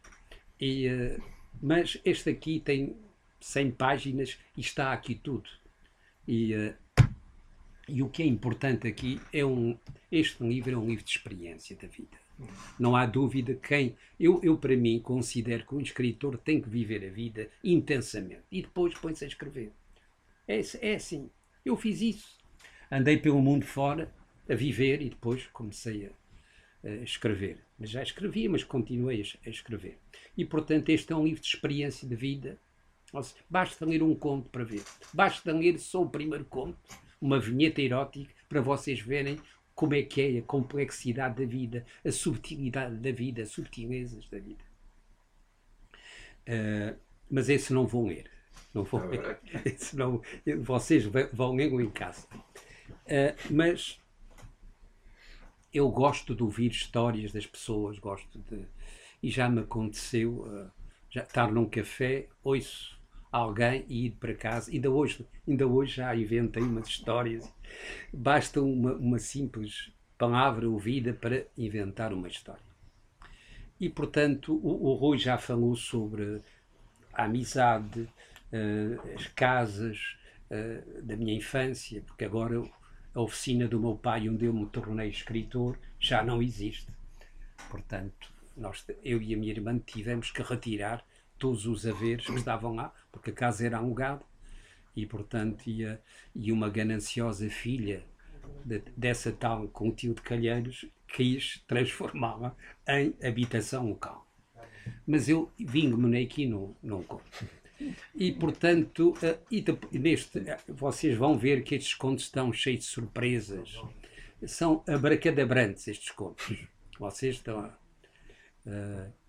e, eh, mas este aqui tem 100 páginas e está aqui tudo. E, eh, e o que é importante aqui é um. Este livro é um livro de experiência da vida. Não há dúvida quem. Eu, eu, para mim, considero que um escritor tem que viver a vida intensamente e depois põe-se a escrever. É, é assim. Eu fiz isso. Andei pelo mundo fora a viver e depois comecei a, a escrever. Mas já escrevia, mas continuei a, a, escrever. E, portanto, este é um livro de experiência de vida. Seja, basta ler um conto para ver. Basta ler só o primeiro conto, uma vinheta erótica, para vocês verem como é que é a complexidade da vida, a subtilidade da vida, as subtilezas da vida. Uh, mas esse não vão ler. Não vão ler. Esse não, vocês vão ler em casa. Uh, mas eu gosto de ouvir histórias das pessoas, gosto de. e já me aconteceu uh, já estar num café, ouço alguém e ir para casa. Ainda hoje, ainda hoje já inventei umas histórias. Basta uma, uma simples palavra ouvida para inventar uma história. E, portanto, o, o Rui já falou sobre a amizade, uh, as casas uh, da minha infância, porque agora a oficina do meu pai, onde eu me tornei escritor, já não existe. Portanto, nós, eu e a minha irmã tivemos que retirar todos os haveres que estavam lá, porque a casa era alugada e, portanto, ia, e uma gananciosa filha de, dessa tal com tio de Calheiros quis transformá-la em habitação local. Mas eu vingo-me aqui no, conto. E, portanto, uh, e neste, uh, vocês vão ver que estes contos estão cheios de surpresas. São abracadabrantes estes contos. Vocês estão uh,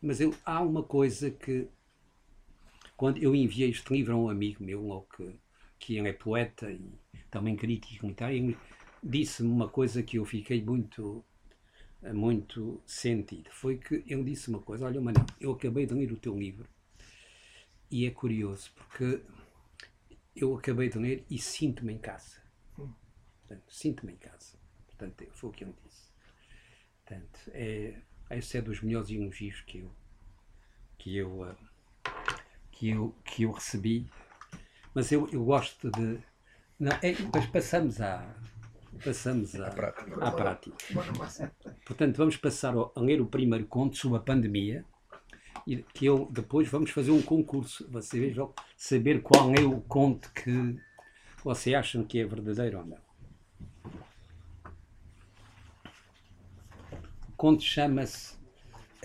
mas eu, há uma coisa que quando eu enviei este livro a um amigo meu que, que ele é poeta e também crítico literário, disse-me uma coisa que eu fiquei muito muito sentido. Foi que ele disse uma coisa: Olha, mano, eu acabei de ler o teu livro e é curioso porque eu acabei de ler e sinto-me em casa. Sinto-me em casa. Portanto, foi o que ele disse. Portanto, é, esse é dos melhores elogios que eu, que eu, ah, que eu, que eu recebi. Mas eu, eu gosto de. Não, é, mas passamos à, passamos à, à prática. Portanto, vamos passar a ler o primeiro conto sobre a pandemia e que eu depois vamos fazer um concurso. Vocês vão saber qual é o conto que vocês acham que é verdadeiro ou não. Conto chama-se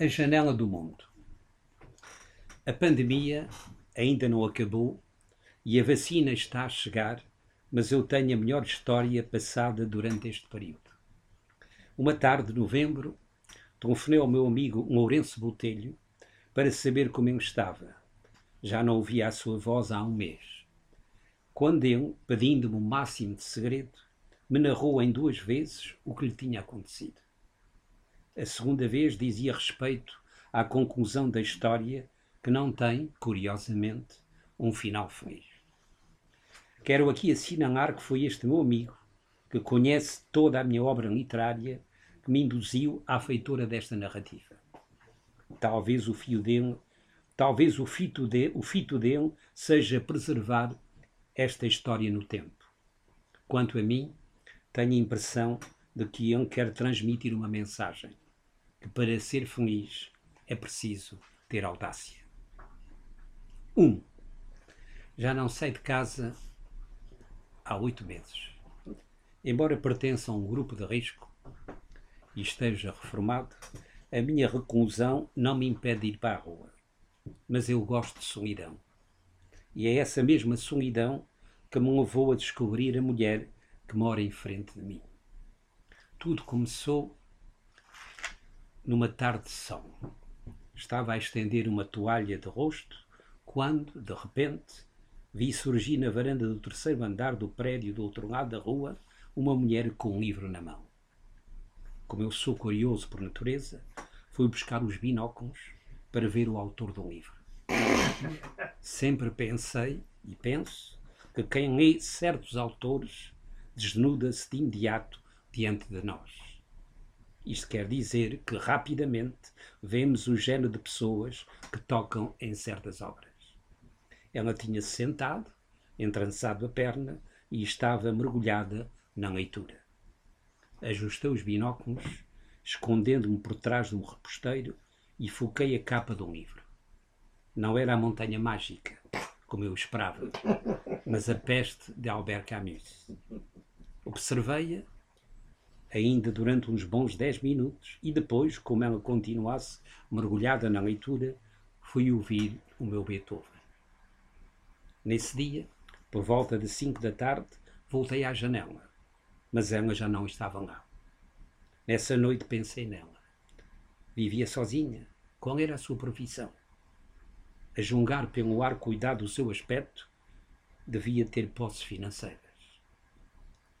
A Janela do Mundo. A pandemia ainda não acabou e a vacina está a chegar, mas eu tenho a melhor história passada durante este período. Uma tarde de novembro, telefonei ao meu amigo Lourenço Botelho para saber como ele estava. Já não ouvia a sua voz há um mês. Quando ele, pedindo-me o máximo de segredo, me narrou em duas vezes o que lhe tinha acontecido. A segunda vez dizia respeito à conclusão da história que não tem, curiosamente, um final feliz. Quero aqui assinalar que foi este meu amigo, que conhece toda a minha obra literária, que me induziu à feitura desta narrativa. Talvez o fio dele, talvez o fito, de, o fito dele seja preservar esta história no tempo. Quanto a mim, tenho a impressão de que ele quer transmitir uma mensagem que para ser feliz é preciso ter audácia. 1. Um, já não saio de casa há oito meses. Embora pertença a um grupo de risco e esteja reformado, a minha reclusão não me impede de ir para a rua. Mas eu gosto de solidão. E é essa mesma solidão que me levou a descobrir a mulher que mora em frente de mim. Tudo começou numa tarde de sol. Estava a estender uma toalha de rosto quando, de repente, vi surgir na varanda do terceiro andar do prédio do outro lado da rua uma mulher com um livro na mão. Como eu sou curioso por natureza, fui buscar os binóculos para ver o autor do livro. Sempre pensei e penso que quem lê certos autores desnuda-se de imediato diante de nós isto quer dizer que rapidamente vemos o género de pessoas que tocam em certas obras. Ela tinha-se sentado, entrançado a perna e estava mergulhada na leitura. Ajustei os binóculos, escondendo-me por trás de um reposteiro e foquei a capa de um livro. Não era a Montanha Mágica, como eu esperava, mas a peste de Albert Camus. Observei-a ainda durante uns bons dez minutos, e depois, como ela continuasse mergulhada na leitura, fui ouvir o meu Beethoven. Nesse dia, por volta de cinco da tarde, voltei à janela, mas ela já não estava lá. Nessa noite pensei nela. Vivia sozinha. Qual era a sua profissão? A julgar pelo ar cuidado do seu aspecto, devia ter posses financeiras.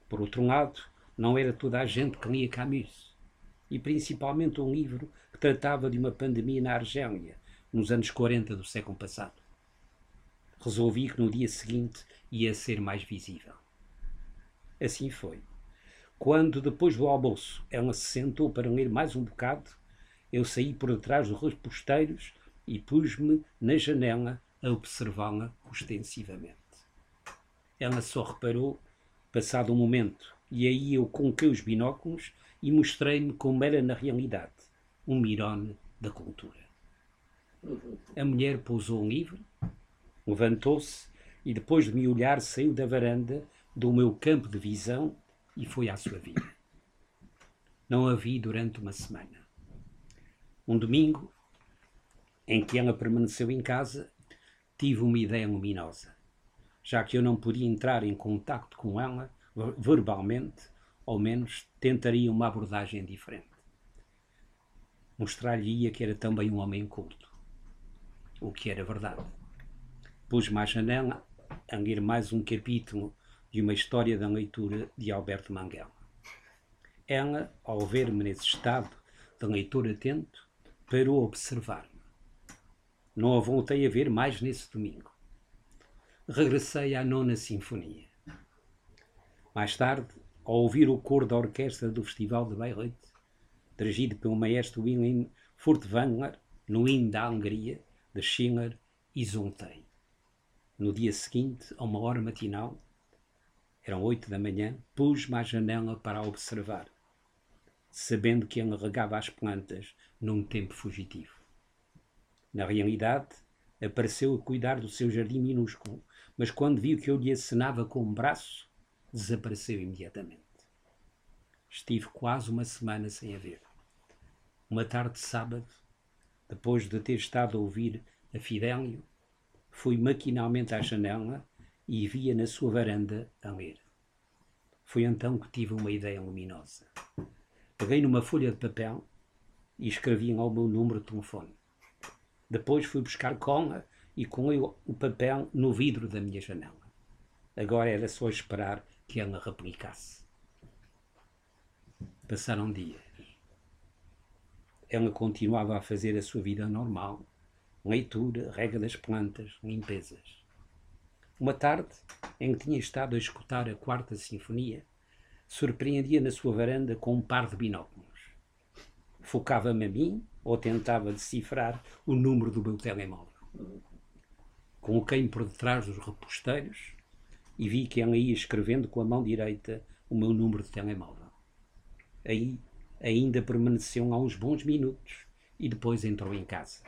Por outro lado, não era toda a gente que lia Camus, e principalmente um livro que tratava de uma pandemia na Argélia, nos anos 40 do século passado. Resolvi que no dia seguinte ia ser mais visível. Assim foi. Quando, depois do almoço, ela se sentou para ler mais um bocado, eu saí por detrás dos reposteiros e pus-me na janela a observá-la ostensivamente. Ela só reparou, passado um momento, e aí eu coloquei os binóculos e mostrei-me como era na realidade, um mirone da cultura. A mulher pousou um livro, levantou-se e, depois de me olhar, saiu da varanda do meu campo de visão e foi à sua vida. Não a vi durante uma semana. Um domingo, em que ela permaneceu em casa, tive uma ideia luminosa. Já que eu não podia entrar em contato com ela verbalmente, ao menos tentaria uma abordagem diferente. Mostrar-lhe-ia que era também um homem culto. O que era verdade. Pus-me à janela a ler mais um capítulo de uma história da leitura de Alberto Manguel. Ela, ao ver-me nesse estado de leitor atento, parou a observar-me. Não a voltei a ver mais nesse domingo. Regressei à nona sinfonia. Mais tarde, ao ouvir o coro da orquestra do Festival de Bayreuth, dirigido pelo maestro Wilhelm Furtwängler, no hino da Hungria, de Schiller, exultei. No dia seguinte, a uma hora matinal, eram oito da manhã, pus-me à janela para observar, sabendo que ele regava as plantas num tempo fugitivo. Na realidade, apareceu a cuidar do seu jardim minúsculo, mas quando viu que eu lhe acenava com um braço, desapareceu imediatamente. Estive quase uma semana sem a ver. Uma tarde de sábado, depois de ter estado a ouvir a Fidélio, fui maquinalmente à janela e via na sua varanda a ler. Foi então que tive uma ideia luminosa. Peguei numa folha de papel e escrevi ao meu número de telefone. Depois fui buscar cola e colei o papel no vidro da minha janela. Agora era só esperar que ela replicasse. Passaram dias. Ela continuava a fazer a sua vida normal. Leitura, rega das plantas, limpezas. Uma tarde, em que tinha estado a escutar a quarta sinfonia, surpreendia na sua varanda com um par de binóculos. Focava-me a mim ou tentava decifrar o número do meu telemóvel. Coloquei-me por detrás dos reposteiros e vi que ela ia escrevendo com a mão direita o meu número de telemóvel. Aí ainda permaneceu lá uns bons minutos e depois entrou em casa.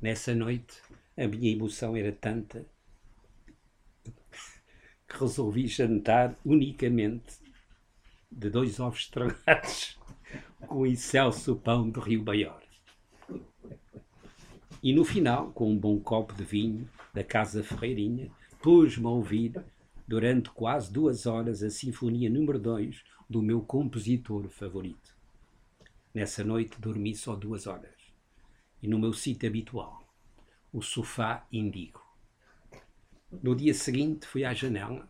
Nessa noite a minha emoção era tanta que resolvi jantar unicamente de dois ovos estragados com excelso pão do Rio Maior. E no final, com um bom copo de vinho da Casa Ferreirinha, pus-me a ouvir durante quase duas horas a Sinfonia número 2 do meu compositor favorito. Nessa noite dormi só duas horas. E no meu sítio habitual, o sofá indigo. No dia seguinte fui à janela,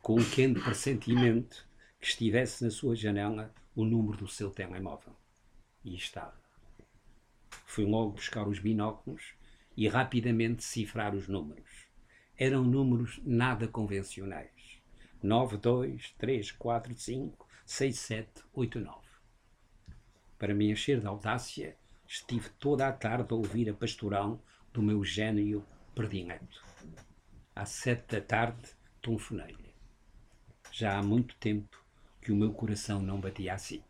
com um quente pressentimento que estivesse na sua janela o número do seu telemóvel. E estava. Fui logo buscar os binóculos e rapidamente cifrar os números. Eram números nada convencionais. 9, 2, 3, 4, 5, 6, 7, 8, 9. Para me encher de audácia, estive toda a tarde a ouvir a pastorão do meu gênio predileto. Às sete da tarde, tonfonei-lhe. Já há muito tempo que o meu coração não batia assim.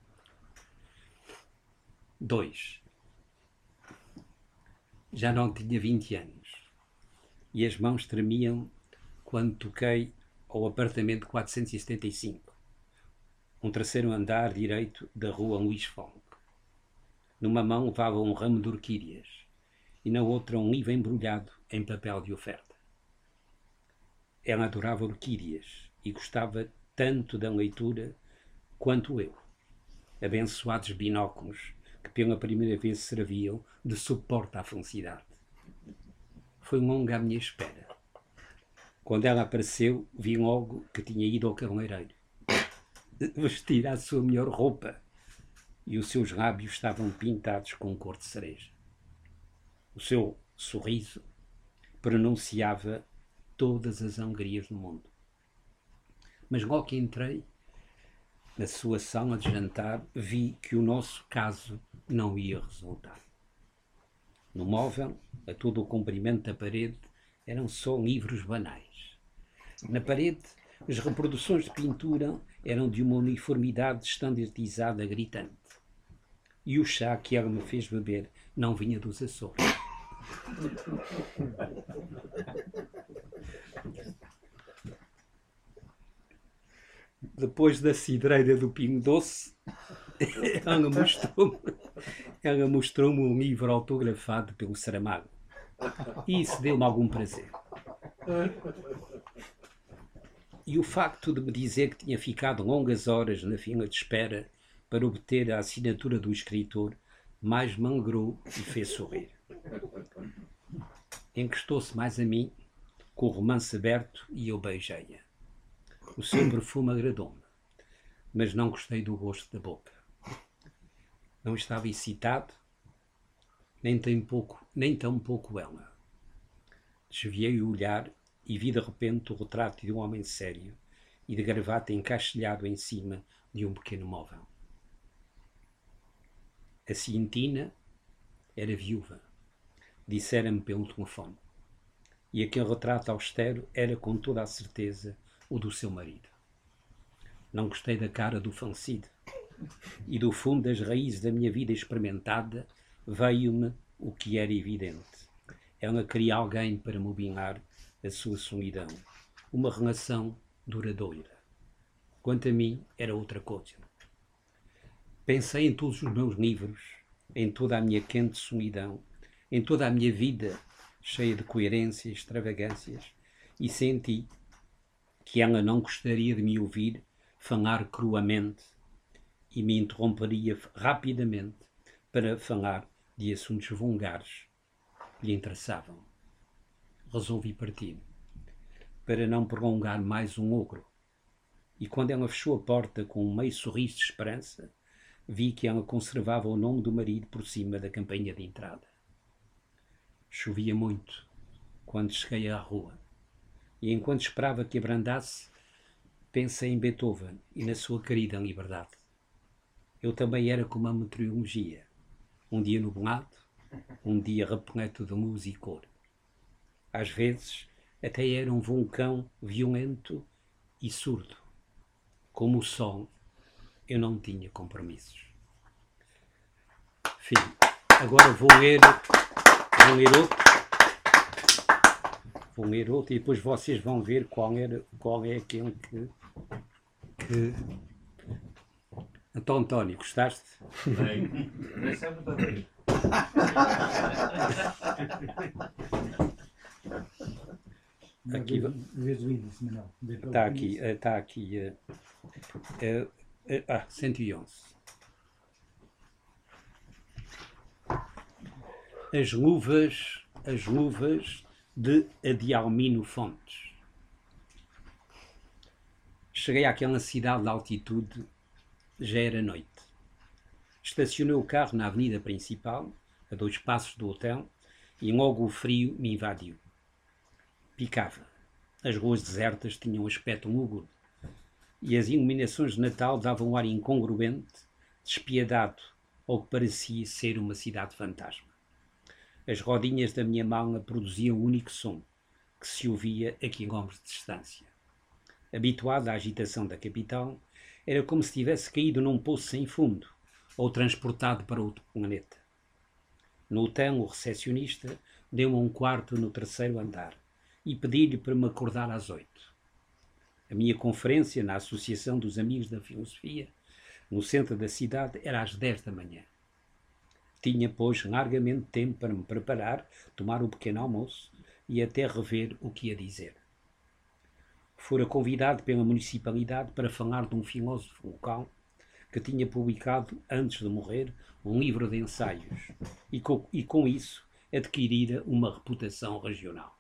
2. Já não tinha 20 anos e as mãos tremiam quando toquei ao apartamento 475, um terceiro andar direito da rua Luís Fonque. Numa mão levava um ramo de orquídeas e na outra um livro embrulhado em papel de oferta. Ela adorava orquídeas e gostava tanto da leitura quanto eu. Abençoados binóculos que pela primeira vez serviam de suporte à felicidade. Foi longa a minha espera. Quando ela apareceu, vi logo que tinha ido ao cabeleireiro vestir a sua melhor roupa e os seus lábios estavam pintados com cor de cereja. O seu sorriso pronunciava todas as alegrias do mundo. Mas logo que entrei na sua sala de jantar, vi que o nosso caso não ia resultar. No móvel, a todo o comprimento da parede, eram só livros banais. Na parede, as reproduções de pintura eram de uma uniformidade estandardizada gritante. E o chá que ela me fez beber não vinha dos Açores. Depois da cidreira do Pingo Doce, ela mostrou-me ela mostrou um livro autografado pelo Saramago. E isso deu-me algum prazer. E o facto de me dizer que tinha ficado longas horas na fila de espera para obter a assinatura do escritor mais me alegrou e fez sorrir. Encostou-se mais a mim, com o romance aberto, e eu beijei-a. O seu perfume agradou-me, mas não gostei do gosto da boca. Não estava excitado, nem, tem pouco, nem tão pouco ela. Desviei o olhar e vi de repente o retrato de um homem sério e de gravata encaixilhado em cima de um pequeno móvel. A Cientina era viúva, dissera-me pelo telefone, e aquele retrato austero era com toda a certeza o do seu marido. Não gostei da cara do falecido, e do fundo das raízes da minha vida experimentada veio-me o que era evidente. Ela queria alguém para mobilar a sua solidão, uma relação duradoura. Quanto a mim, era outra coisa. Pensei em todos os meus livros, em toda a minha quente solidão, em toda a minha vida cheia de coerências, e extravagâncias, e senti que ela não gostaria de me ouvir falar cruamente e me interromperia rapidamente para falar de assuntos vulgares que lhe interessavam. Resolvi partir, para não prolongar mais um ogro. E quando ela fechou a porta com um meio sorriso de esperança, vi que ela conservava o nome do marido por cima da campanha de entrada. Chovia muito quando cheguei à rua, e enquanto esperava que abrandasse, pensei em Beethoven e na sua querida liberdade. Eu também era como a meteorologia, um dia nublado, um dia repleto de luz e cor. Às vezes, até era um vulcão violento e surdo. Como o sol, eu não tinha compromissos. Enfim, agora vou ler, vou ler outro. Vou ler outro e depois vocês vão ver qual, era, qual é aquele que, que então, António, gostaste? Bem. Aqui, está aqui, está aqui, uh, uh, uh, ah, 111. As luvas, as luvas de Adialmino Fontes. Cheguei àquela cidade de altitude já era noite. Estacionei o carro na avenida principal, a dois passos do hotel, e logo o frio me invadiu. Picava. As ruas desertas tinham um aspecto lúgubre e as iluminações de Natal davam um ar incongruente, despiadado, ao que parecia ser uma cidade fantasma. As rodinhas da minha mala produziam o único som que se ouvia a quilómetros de distância. Habituado à agitação da capital, era como se tivesse caído num poço sem fundo ou transportado para outro planeta. No hotel, o recepcionista deu-me um quarto no terceiro andar e pedi-lhe para me acordar às oito. A minha conferência na Associação dos Amigos da Filosofia, no centro da cidade, era às dez da manhã. Tinha, pois, largamente tempo para me preparar, tomar um pequeno almoço e até rever o que ia dizer fora convidado pela municipalidade para falar de um filósofo local que tinha publicado, antes de morrer, um livro de ensaios e com, e com isso adquirira uma reputação regional.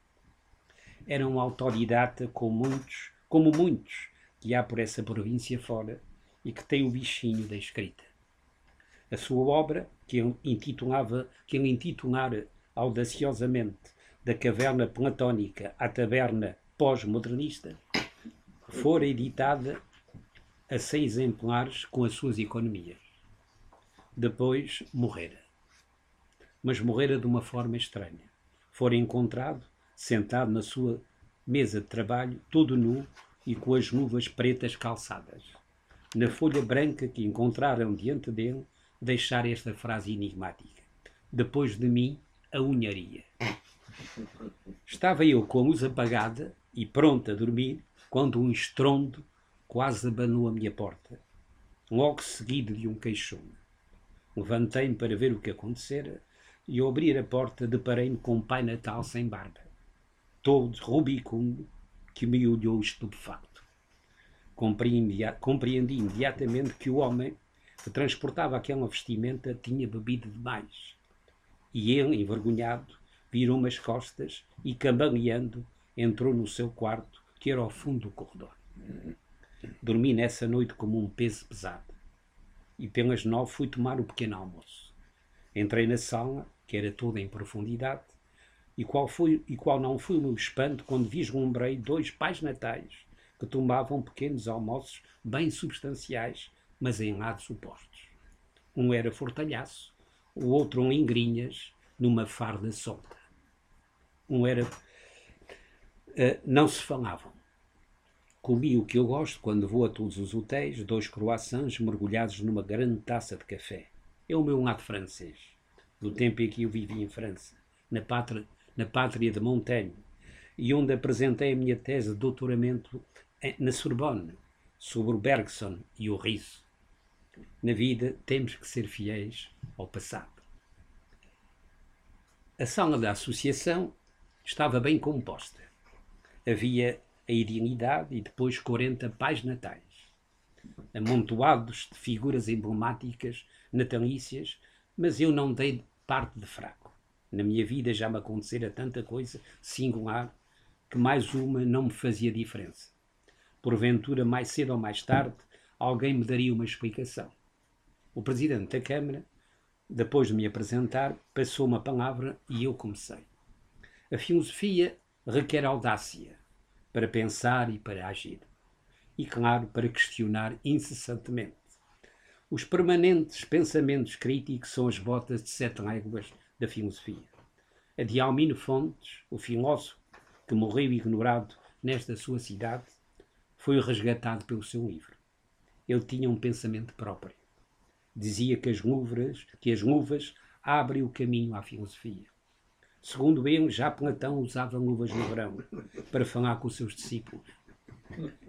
Era um autodidata como muitos, como muitos que há por essa província fora e que tem o bichinho da escrita. A sua obra, que ele intitulava, que ele intitulara audaciosamente da caverna platónica à taberna pós-modernista, fora editada a seis exemplares com as suas economias. Depois morrera. Mas morrera de uma forma estranha. Fora encontrado, sentado na sua mesa de trabalho, todo nu e com as luvas pretas calçadas. Na folha branca que encontraram diante dele, deixar esta frase enigmática: Depois de mim, a unharia. Estava eu com a luz apagada e pronto a dormir, quando um estrondo quase abanou a minha porta, logo seguido de um queixume. Levantei-me para ver o que acontecera e ao abrir a porta deparei-me com um pai natal sem barba, todo rubicundo, que me olhou estupefacto. Compreendi, imediatamente que o homem que transportava aquela vestimenta tinha bebido demais. E ele, envergonhado, virou-me as costas e, cambaleando, entrou no seu quarto, que era ao fundo do corredor. Dormi nessa noite como um peso pesado. E pelas nove fui tomar o pequeno almoço. Entrei na sala, que era toda em profundidade, e qual, foi, e qual não foi o meu espanto quando vislumbrei dois pais natais que tomavam pequenos almoços bem substanciais, mas em lados opostos. Um era fortalhaço, o outro um lingrinhas, numa farda solta. Um era. Uh, não se falavam. Comi o que eu gosto quando vou a todos os hotéis, dois croissants mergulhados numa grande taça de café. É o meu lado francês, do tempo em que eu vivi em França, na pátria, na pátria de Montaigne, e onde apresentei a minha tese de doutoramento na Sorbonne, sobre o Bergson e o riso. Na vida temos que ser fiéis ao passado. A sala da associação estava bem composta. Havia a idealidade e depois 40 pais natais, amontoados de figuras emblemáticas natalícias, mas eu não dei parte de fraco. Na minha vida já me acontecera tanta coisa singular que mais uma não me fazia diferença. Porventura, mais cedo ou mais tarde, alguém me daria uma explicação. O presidente da Câmara, depois de me apresentar, passou uma palavra e eu comecei. A filosofia requer audácia para pensar e para agir. E, claro, para questionar incessantemente. Os permanentes pensamentos críticos são as botas de sete léguas da filosofia. A de Almino Fontes, o filósofo que morreu ignorado nesta sua cidade, foi resgatado pelo seu livro. Ele tinha um pensamento próprio. Dizia que as luvas, que as luvas abrem o caminho à filosofia. Segundo ele, já Platão usava luvas no verão para falar com os seus discípulos.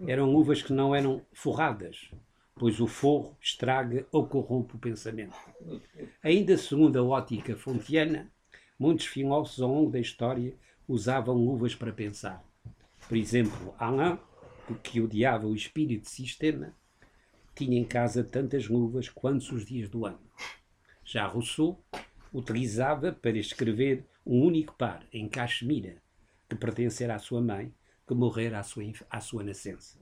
Eram luvas que não eram forradas, pois o forro estraga ou corrompe o pensamento. Ainda segundo a ótica fontiana, muitos filósofos ao longo da história usavam luvas para pensar. Por exemplo, Alain, que odiava o espírito de sistema, tinha em casa tantas luvas quantos os dias do ano. Já Rousseau utilizava para escrever um único par em Caxemira, que pertencera à sua mãe, que morrera à sua, à sua nascença.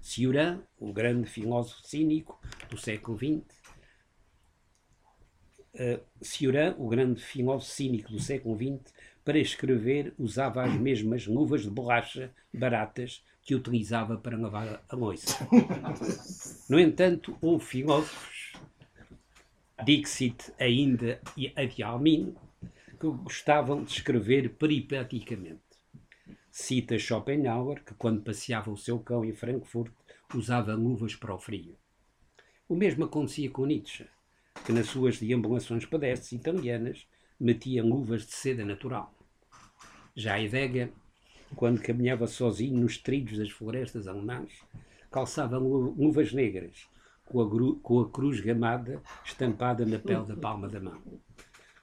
Cioran, o grande filósofo cínico do século XX, uh, Cioran, o grande filósofo cínico do século XX, para escrever usava as mesmas luvas de borracha baratas que utilizava para lavar a louça. No entanto, houve filósofos, Dixit ainda e Adialmin, que gostavam de escrever peripaticamente. Cita Schopenhauer, que quando passeava o seu cão em Frankfurt usava luvas para o frio. O mesmo acontecia com Nietzsche, que nas suas deambulações pedestres italianas metia luvas de seda natural. Já Heidegger, quando caminhava sozinho nos trilhos das florestas alemãs, calçava luvas negras, com a, com a cruz gamada estampada na pele da palma da mão.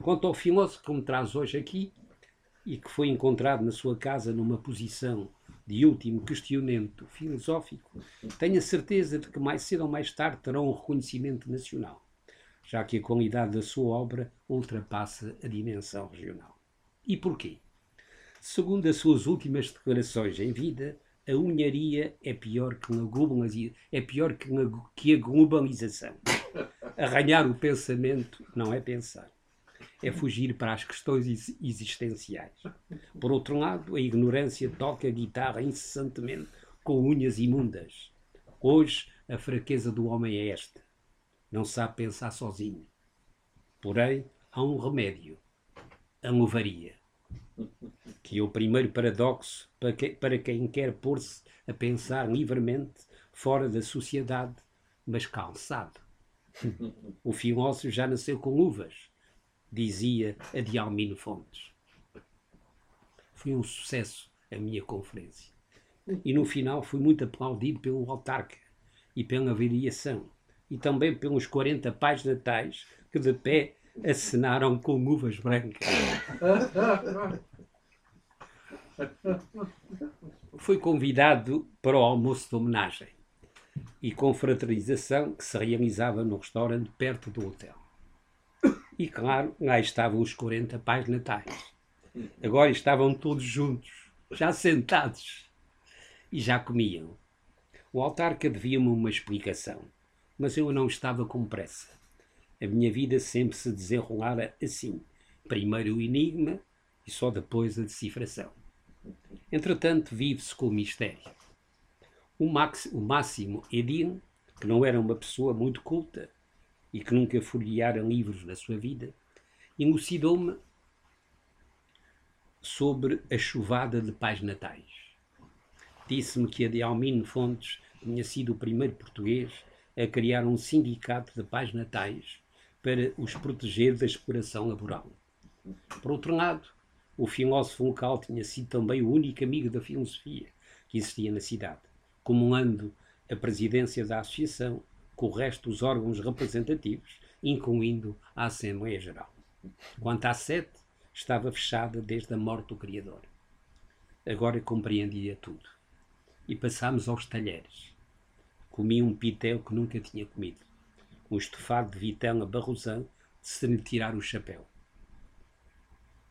Quanto ao filósofo que me traz hoje aqui, e que foi encontrado na sua casa numa posição de último questionamento filosófico, tenho a certeza de que mais cedo ou mais tarde terá um reconhecimento nacional, já que a qualidade da sua obra ultrapassa a dimensão regional. E porquê? Segundo as suas últimas declarações em vida, a unharia é pior que, é pior que a globalização. Arranhar o pensamento não é pensar. É fugir para as questões existenciais. Por outro lado, a ignorância toca a guitarra incessantemente com unhas imundas. Hoje, a fraqueza do homem é esta. Não sabe pensar sozinho. Porém, há um remédio. A lovaria. Que é o primeiro paradoxo para, que, para quem quer pôr-se a pensar livremente fora da sociedade, mas calçado. O filósofo já nasceu com luvas, dizia a Dialmino Fontes. Foi um sucesso a minha conferência. E no final fui muito aplaudido pelo autarca e pela variação e também pelos 40 pais natais que de pé acenaram com luvas brancas. Fui convidado para o almoço de homenagem e confraternização que se realizava no restaurante perto do hotel. E claro, lá estavam os 40 pais natais. Agora estavam todos juntos, já sentados, e já comiam. O autarca devia-me uma explicação mas eu não estava com pressa. A minha vida sempre se desenrolara assim: primeiro o enigma e só depois a decifração. Entretanto, vive-se com o mistério. O, Max, o Máximo Edin, que não era uma pessoa muito culta e que nunca folheara livros na sua vida, elucidou-me sobre a chuvada de pais natais. Disse-me que a de Almino Fontes tinha sido o primeiro português a criar um sindicato de pais natais para os proteger da exploração laboral. Por outro lado, o filósofo local tinha sido também o único amigo da filosofia que existia na cidade, comandando a presidência da associação com o resto dos órgãos representativos, incluindo a Assembleia Geral. Quanto à sete, estava fechada desde a morte do Criador. Agora compreendia tudo. E passámos aos talheres Comi um pitel que nunca tinha comido. Um estofado de vitela barrosã de se lhe tirar o chapéu.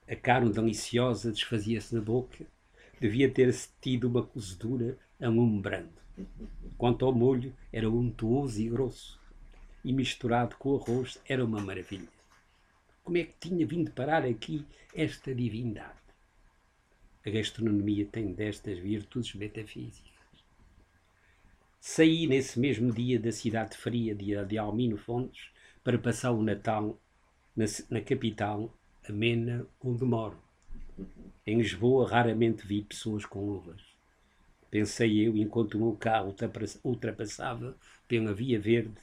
A carne deliciosa desfazia-se na boca. Devia ter tido uma cozedura a lume. Quanto ao molho, era untuoso e grosso. E misturado com arroz, era uma maravilha. Como é que tinha vindo parar aqui esta divindade? A gastronomia tem destas virtudes metafísicas. Saí nesse mesmo dia da cidade fria de, de Almino Fontes para passar o Natal na, na capital, amena, onde moro. Em Lisboa raramente vi pessoas com luvas. Pensei eu enquanto o meu carro ultrapassava pela Via Verde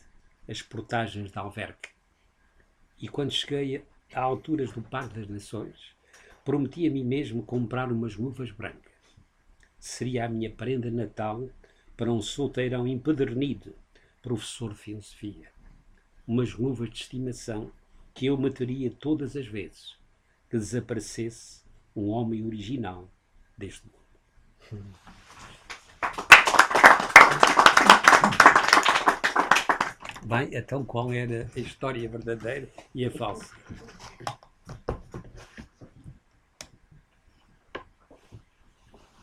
as portagens da Alverca. E quando cheguei a alturas do Parque das Nações, prometi a mim mesmo comprar umas luvas brancas. Seria a minha prenda natal para um solteirão empedernido, professor de filosofia. Umas luvas de estimação que eu mataria todas as vezes que desaparecesse um homem original deste mundo. Bem, então qual era a história verdadeira e a falsa?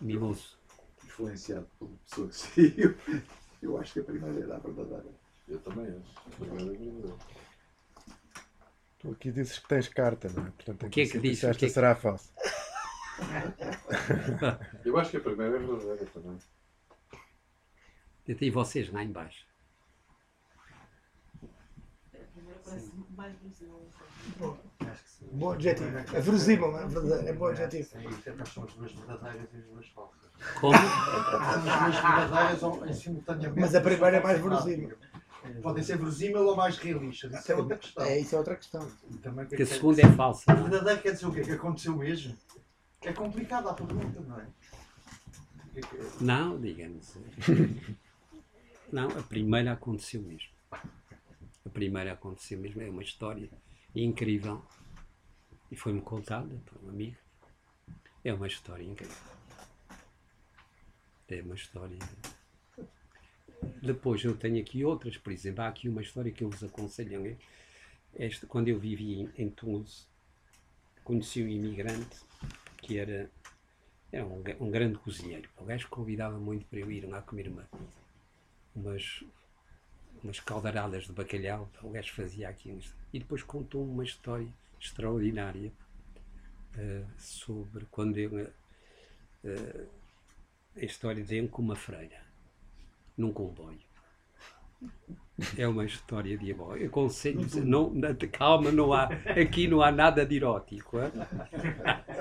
Mimoso influenciado por pessoa que saiu, eu acho que a primeira era a verdadeira. Eu também acho. A primeira é verdadeira. Tu aqui dizes que tens carta, não é? Portanto, o que é que diz? Esta que é será falsa. eu acho que a primeira é verdadeira também. E vocês lá embaixo? Bom adjetivo. É verosímil, não é? Verdadeiro. É bom adjetivo. Nós somos duas verdadeiras e duas falsas. Como? Somos duas verdadeiras simultaneamente. Mas a primeira é mais verosímil. Podem ser verosímil ou mais realistas. Isso é outra questão. É, isso é outra questão. Também, que a segunda é falsa. Verdadeiro quer dizer o quê? Que aconteceu mesmo? É complicada a pergunta, não é? Não, digamos. Não, a primeira aconteceu mesmo. A primeira aconteceu mesmo. É uma história incrível. E foi-me contada por um amigo. É uma história incrível. É uma história. Depois eu tenho aqui outras, por exemplo, há aqui uma história que eu vos aconselho. Esta, quando eu vivi em, em Toulouse, conheci um imigrante que era, era um, um grande cozinheiro. O gajo convidava muito para eu ir lá comer uma, umas, umas caldaradas de bacalhau, o gajo fazia aquilo. E depois contou uma história extraordinária uh, sobre quando ele. Uh, a história dele com uma freira, num comboio. É uma história diabólica. Eu aconselho não, calma, não há, aqui não há nada de erótico. Hein?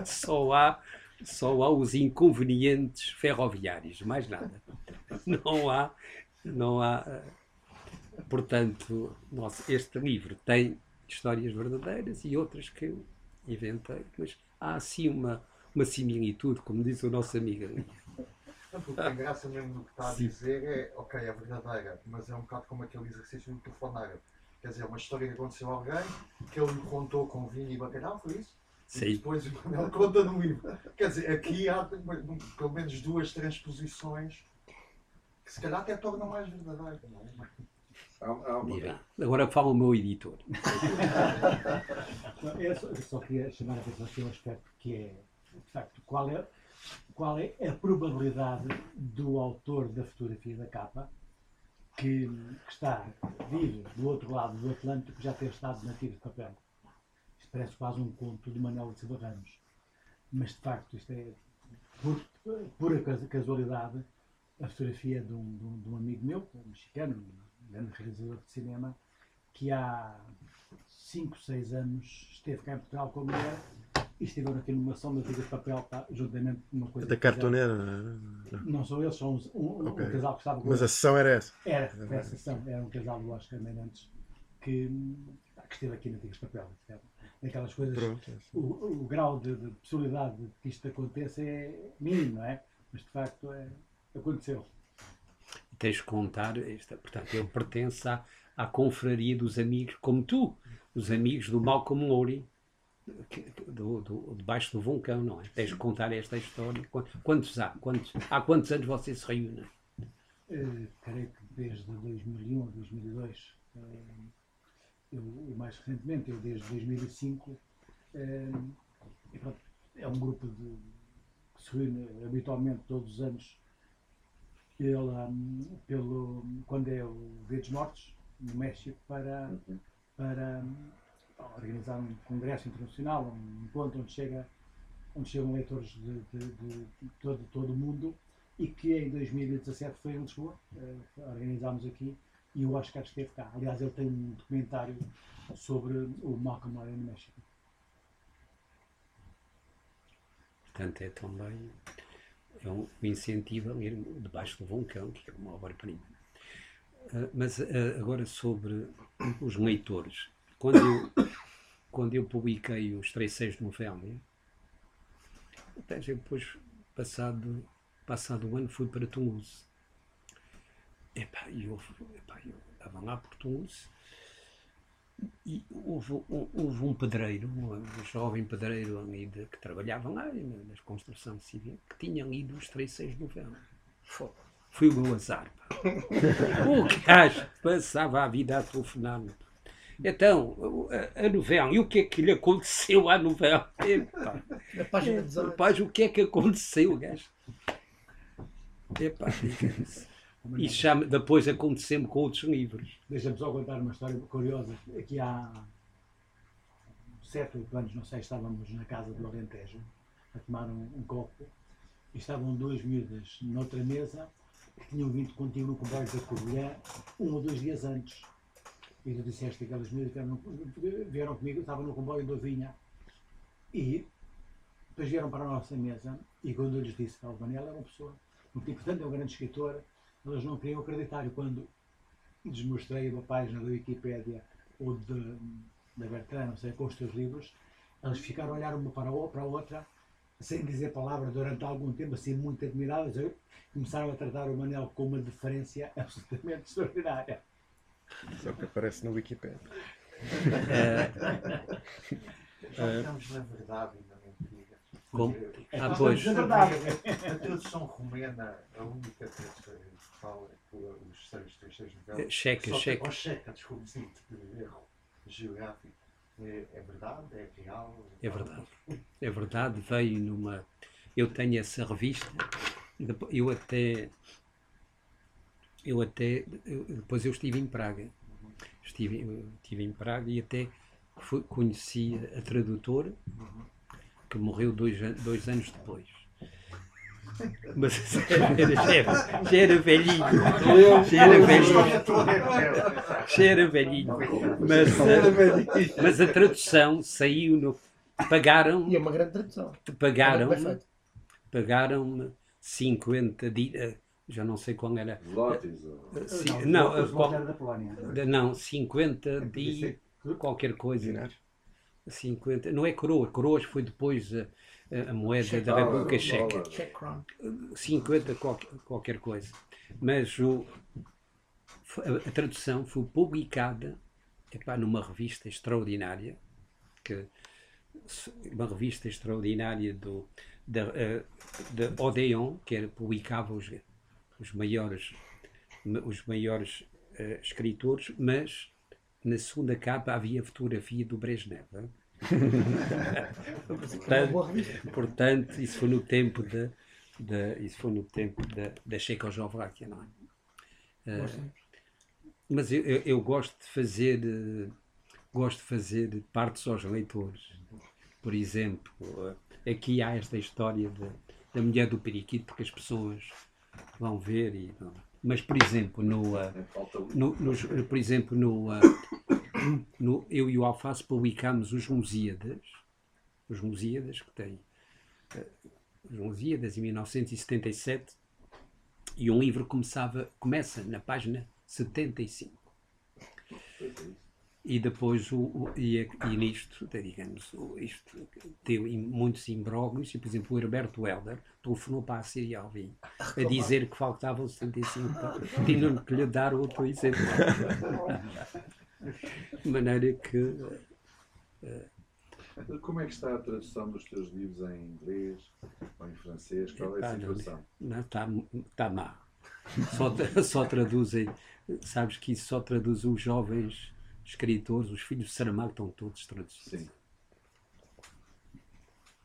Só há só há os inconvenientes ferroviários, mais nada. Não há, não há. Portanto, nossa, este livro tem histórias verdadeiras e outras que eu inventei, mas há assim uma, uma similitude, como diz o nosso amigo ali. O que tem graça mesmo no que está a dizer é, ok, é verdadeira, mas é um bocado como aquele exercício do telefonar. Quer dizer, uma história que aconteceu a alguém, que ele me contou com vinho e bacalhau, foi isso? Sim. E depois Manuel conta no livro. Quer dizer, aqui há pelo menos duas transposições que se calhar até tornam mais verdadeiras. Não é? Uma... Agora fala o meu editor. eu, só, eu só queria chamar a atenção aqui um aspecto que é, de facto, qual é, qual é a probabilidade do autor da fotografia da capa que, que está vivo do outro lado do Atlântico já ter estado nativo de papel parece quase um conto de Manuel de Silva Ramos. Mas de facto, isto é por pura casualidade a fotografia de um, de um, de um amigo meu, um mexicano, um grande realizador de cinema, que há 5, 6 anos esteve cá em Portugal com a mulher e estiveram aqui numa sombra de papel, tá, juntamente uma coisa. Da cartoneira? Não são eles, são um, okay. um casal que estava com. Mas a sessão era essa? Era, era essa sessão. Era um casal de Oscar Meirantes que, que esteve aqui na Tigres Papel aquelas coisas. Pronto, é o, o, grau de, de, possibilidade de que isto aconteça é mínimo, não é? Mas de facto é, aconteceu. Tens de contar, esta, portanto, ele pertence à, à confraria dos amigos, como tu, os amigos do Malcolm Lowry, do, do, debaixo do vulcão, não é? Tens de contar esta história. Quantos há? Quantos, há quantos anos vocês se reúnem? Uh, creio que desde 2001 ou 2002. Uh, eu, eu, mais recentemente, eu desde 2005, é, pronto, é um grupo de, que se reúne habitualmente todos os anos pela, pelo, quando é o Dia dos Mortos, no México, para, para organizar um congresso internacional, um encontro onde, chega, onde chegam leitores de, de, de todo, todo o mundo e que em 2017 foi em Lisboa, uh, organizámos aqui e o Oscar esteve cá. Aliás, ele tem um documentário sobre o Malcolm X no México. Portanto, é também é um incentivo a ler debaixo do vulcão, que é uma obra-prima. Uh, mas uh, agora sobre os leitores. Quando eu, quando eu publiquei os 36 de novembro, até depois, passado, passado o ano, fui para Toulouse Epá, eu, epá, eu estava lá por Toulouse houve, houve um pedreiro, um jovem pedreiro ali de, que trabalhava lá na, construção civil, que tinha lido os 36 de novembro. Foi o meu azar. O gajo passava a vida a telefonar-me. Então, a, a, novela, e o que é que lhe aconteceu à novela? Epá, a página 18. Rapaz, o que é que aconteceu, gajo? Epá, e chama, depois aconteceu com outros livros. Deixa-me só contar uma história curiosa. Aqui há sete, oito anos, não sei, estávamos na casa do Alentejo a tomar um, um copo e estavam duas miúdas noutra mesa que tinham vindo contigo no comboio da Covilhã um ou dois dias antes. E tu disseste que aquelas miúdas vieram, vieram comigo, estavam no comboio onde eu vinha. E depois vieram para a nossa mesa e quando eu lhes disse que a Albanela era uma pessoa muito importante, é um grande escritor, elas não queriam acreditar. E quando desmostrei uma página da Wikipédia ou de, da Bertrand, não sei, com os teus livros, elas ficaram a olhar uma para a outra, sem dizer palavras durante algum tempo, assim, muito admiradas. Começaram a tratar o Manel com uma deferência absolutamente extraordinária. Só que aparece na Wikipédia. Já estamos na verdade. Como? Ah, pois. A tradução romena, a única tradução fala os seis, três, seis novelas. Checa, Só checa. Ou checa, desculpe, sim, de erro geográfico. É, é, verdade? É real? É verdade. É verdade. Veio numa. Eu tenho essa revista. Eu até. eu até. Depois eu estive em Praga. Estive, estive em Praga e até fui, conheci a tradutora, que morreu dois, dois anos depois. Mas já era, já era velhinho. Já era velhinho. Já era velhinho. Mas, a, mas a tradução saiu no. Pagaram. E é uma grande tradução. Pagaram. Pagaram-me 50 dias já não sei qual era. Lotes? Não, não, qual, da Polónia. Não, 50 de qualquer coisa. 50, não é coroa, coroas foi depois a, a moeda da República Checa. 50 qualquer, qualquer coisa. Mas o, a, a tradução foi publicada epá, numa revista extraordinária, que, uma revista extraordinária do, da, da Odeon, que era, publicava os, os maiores, os maiores uh, escritores, mas na segunda capa havia a fotografia do Brezhnev. portanto, portanto, isso foi no tempo da, isso foi no tempo da, da Checoslováquia, não é? Uh, mas eu, eu, eu, gosto de fazer uh, gosto de fazer partes aos leitores. Por exemplo, uh, aqui há esta história de, da mulher do periquito que as pessoas vão ver e mas por exemplo no, uh, no, por exemplo no, uh, no eu e o Alface publicamos os Musíadas os Musíadas que tem uh, os Musíadas em 1977 e um livro começava começa na página 75 e depois o, o e, e, nisto, digamos, isto deu muitos imbróglios, e por exemplo o Herberto Helder telefonou para a Síria Alvim a dizer que faltavam 75 tinham que lhe dar outro exemplo. De maneira que. Uh, Como é que está a tradução dos teus livros em inglês ou em francês? Qual é a situação? Não, está, está má. Só, só traduzem, sabes que isso só traduz os jovens escritores, os filhos de Saramago estão todos traduzidos. Sim.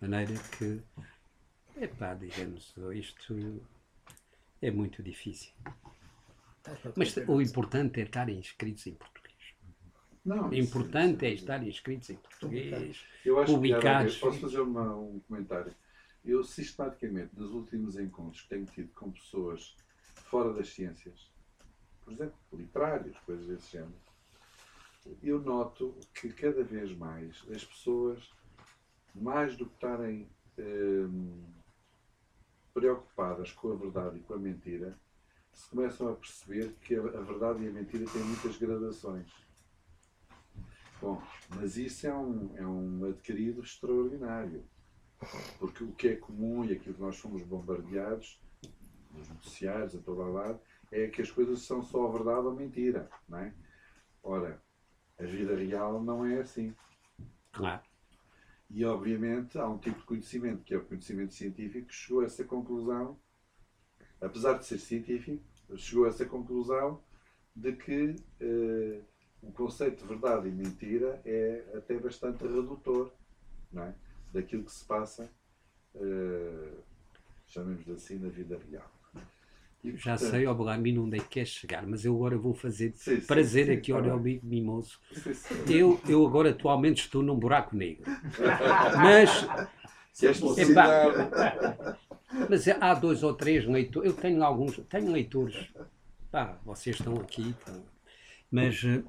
De maneira que, epá, digamos, isto é muito difícil. Mas o importante é estarem inscritos em português. Não, o importante é estarem inscritos em português, eu acho publicados. Que, posso fazer uma, um comentário? Eu, sistematicamente, nos últimos encontros que tenho tido com pessoas fora das ciências, por exemplo, literários, coisas desse género, eu noto que cada vez mais as pessoas, mais do que estarem hum, preocupadas com a verdade e com a mentira, se começam a perceber que a, verdade e a mentira têm muitas gradações. Bom, mas isso é um, é um adquirido extraordinário. Porque o que é comum e aquilo que nós fomos bombardeados nos noticiários, a todo lado, é que as coisas são só verdade ou mentira. Não é? Ora, a vida real não é assim. Claro. E, obviamente, há um tipo de conhecimento, que é o conhecimento científico, que chegou a essa conclusão, apesar de ser científico, chegou a essa conclusão de que uh, o conceito de verdade e mentira é até bastante redutor não é? daquilo que se passa, uh, chamemos assim, na vida real. Já portanto... sei, Oblamino, onde é que queres chegar, mas eu agora vou fazer sim, prazer sim, aqui ao meu amigo mimoso. Eu, eu agora atualmente estou num buraco negro. mas. Epá, mas há dois ou três leitores. Eu tenho alguns. Tenho leitores. Pá, vocês estão aqui. mas. Eh,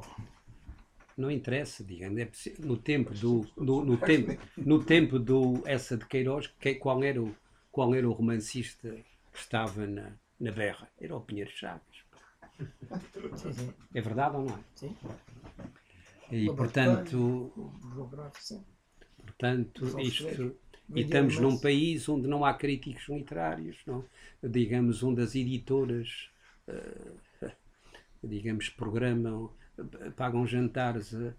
não interessa, digamos. É no tempo do. No, no, tempo, no tempo do. Essa de Queiroz, que, qual, era o, qual era o romancista que estava na na berra era o Pinheiro Chaves. Sim, sim. É verdade ou não é? Sim. E portanto, portanto isto, e estamos num país onde não há críticos literários, não? digamos, onde as editoras, uh, digamos, programam, pagam jantares a,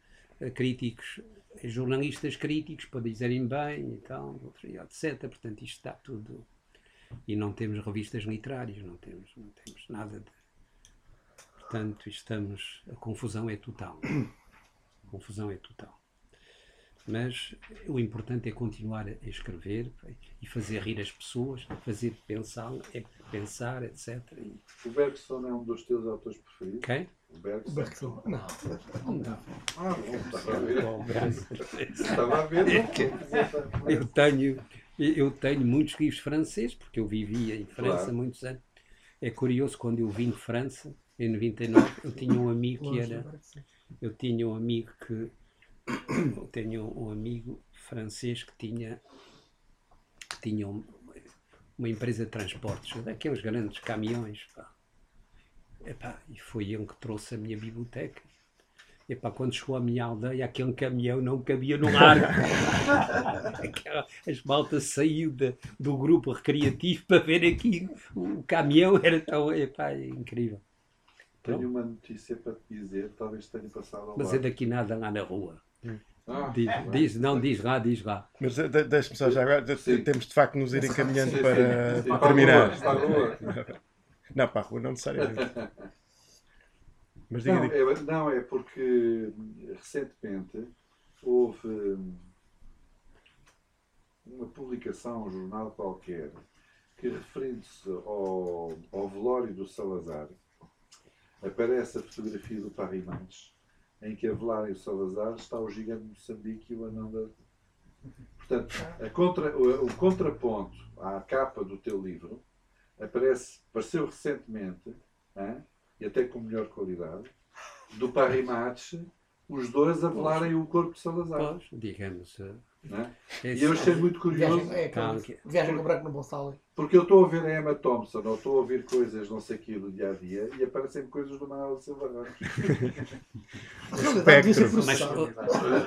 a críticos, a jornalistas críticos para dizerem bem e tal, etc. Portanto, isto está tudo e não temos revistas literárias, não temos, não temos nada de. Portanto, estamos. A confusão é total. A confusão é total. Mas o importante é continuar a escrever e fazer rir as pessoas, fazer pensar, é pensar, etc. O Bergson é um dos teus autores preferidos? Quem? O Bergson. O Bergson. Não. Não. Ah, não, estava a ver. estava a ver. Não, eu tenho, eu tenho muitos livros franceses, porque eu vivia em França Claro. muitos anos. É curioso, quando eu vim de França, em 99, eu tinha um amigo que era. Eu tinha um amigo que. Eu tenho um amigo francês que tinha. que tinha um- uma empresa de transportes, daqueles grandes caminhões. Pá. Epá, e foi ele que trouxe a minha biblioteca. Epá, quando chegou à minha aldeia, aquele caminhão não cabia no. Aquela- As maltas saiu da- do grupo recreativo para ver aqui. O caminhão era tão. Epá, é incrível. Tenho uma notícia para te dizer, talvez tenha passado ao Mas é daqui nada lá na rua. Ah, Diz, bem. diz- não, diz lá, diz lá. Mas de- de- deixe-me só já agora, de- Sim. temos de facto nos ir encaminhando Sim, sim, para, sim, para para a terminar. rua, para a rua. Não, para a rua não necessariamente. Mas diga, Não diga. é, não, é porque recentemente houve hum, uma publicação, um jornal qualquer, que referindo-se ao, ao velório do Salazar, aparece a fotografia do Match, em que a velar o Salazar está o gigante de Moçambique e o anão da. Portanto, a contra- o, o contraponto à capa do teu livro aparece, apareceu recentemente, hã? E até com melhor qualidade, do Paris Match, os dois a velarem o corpo de Salazar. Pois, digamos. eh, é? é E eu achei muito curioso, Viagem, é Calma, aquela que- viagem com o branco no Bolsalo. Porque eu estou a ver a Emma Thompson, ou estou a ouvir coisas, não sei o que, do dia a dia, e aparecem coisas do Manuel Silva Ramos. Mas.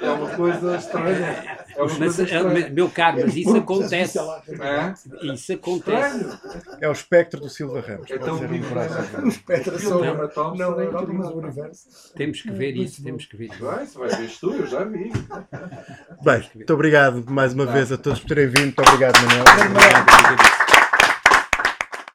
É uma coisa estranha. É uma mas, coisa eh, estranha. meu caro, mas isso acontece. É? Isso acontece. Estranho. É o espectro do Silva Ramos. É tão um vivo. braço. O espectro da Emma Thompson não é Europa, mas o universo. Temos que ver isso, temos que ver isso. Vai, se vai ver tu, eu já vi. Bem, muito obrigado mais uma vez a todos por terem vindo. Muito obrigado, Manuel. Obrigado.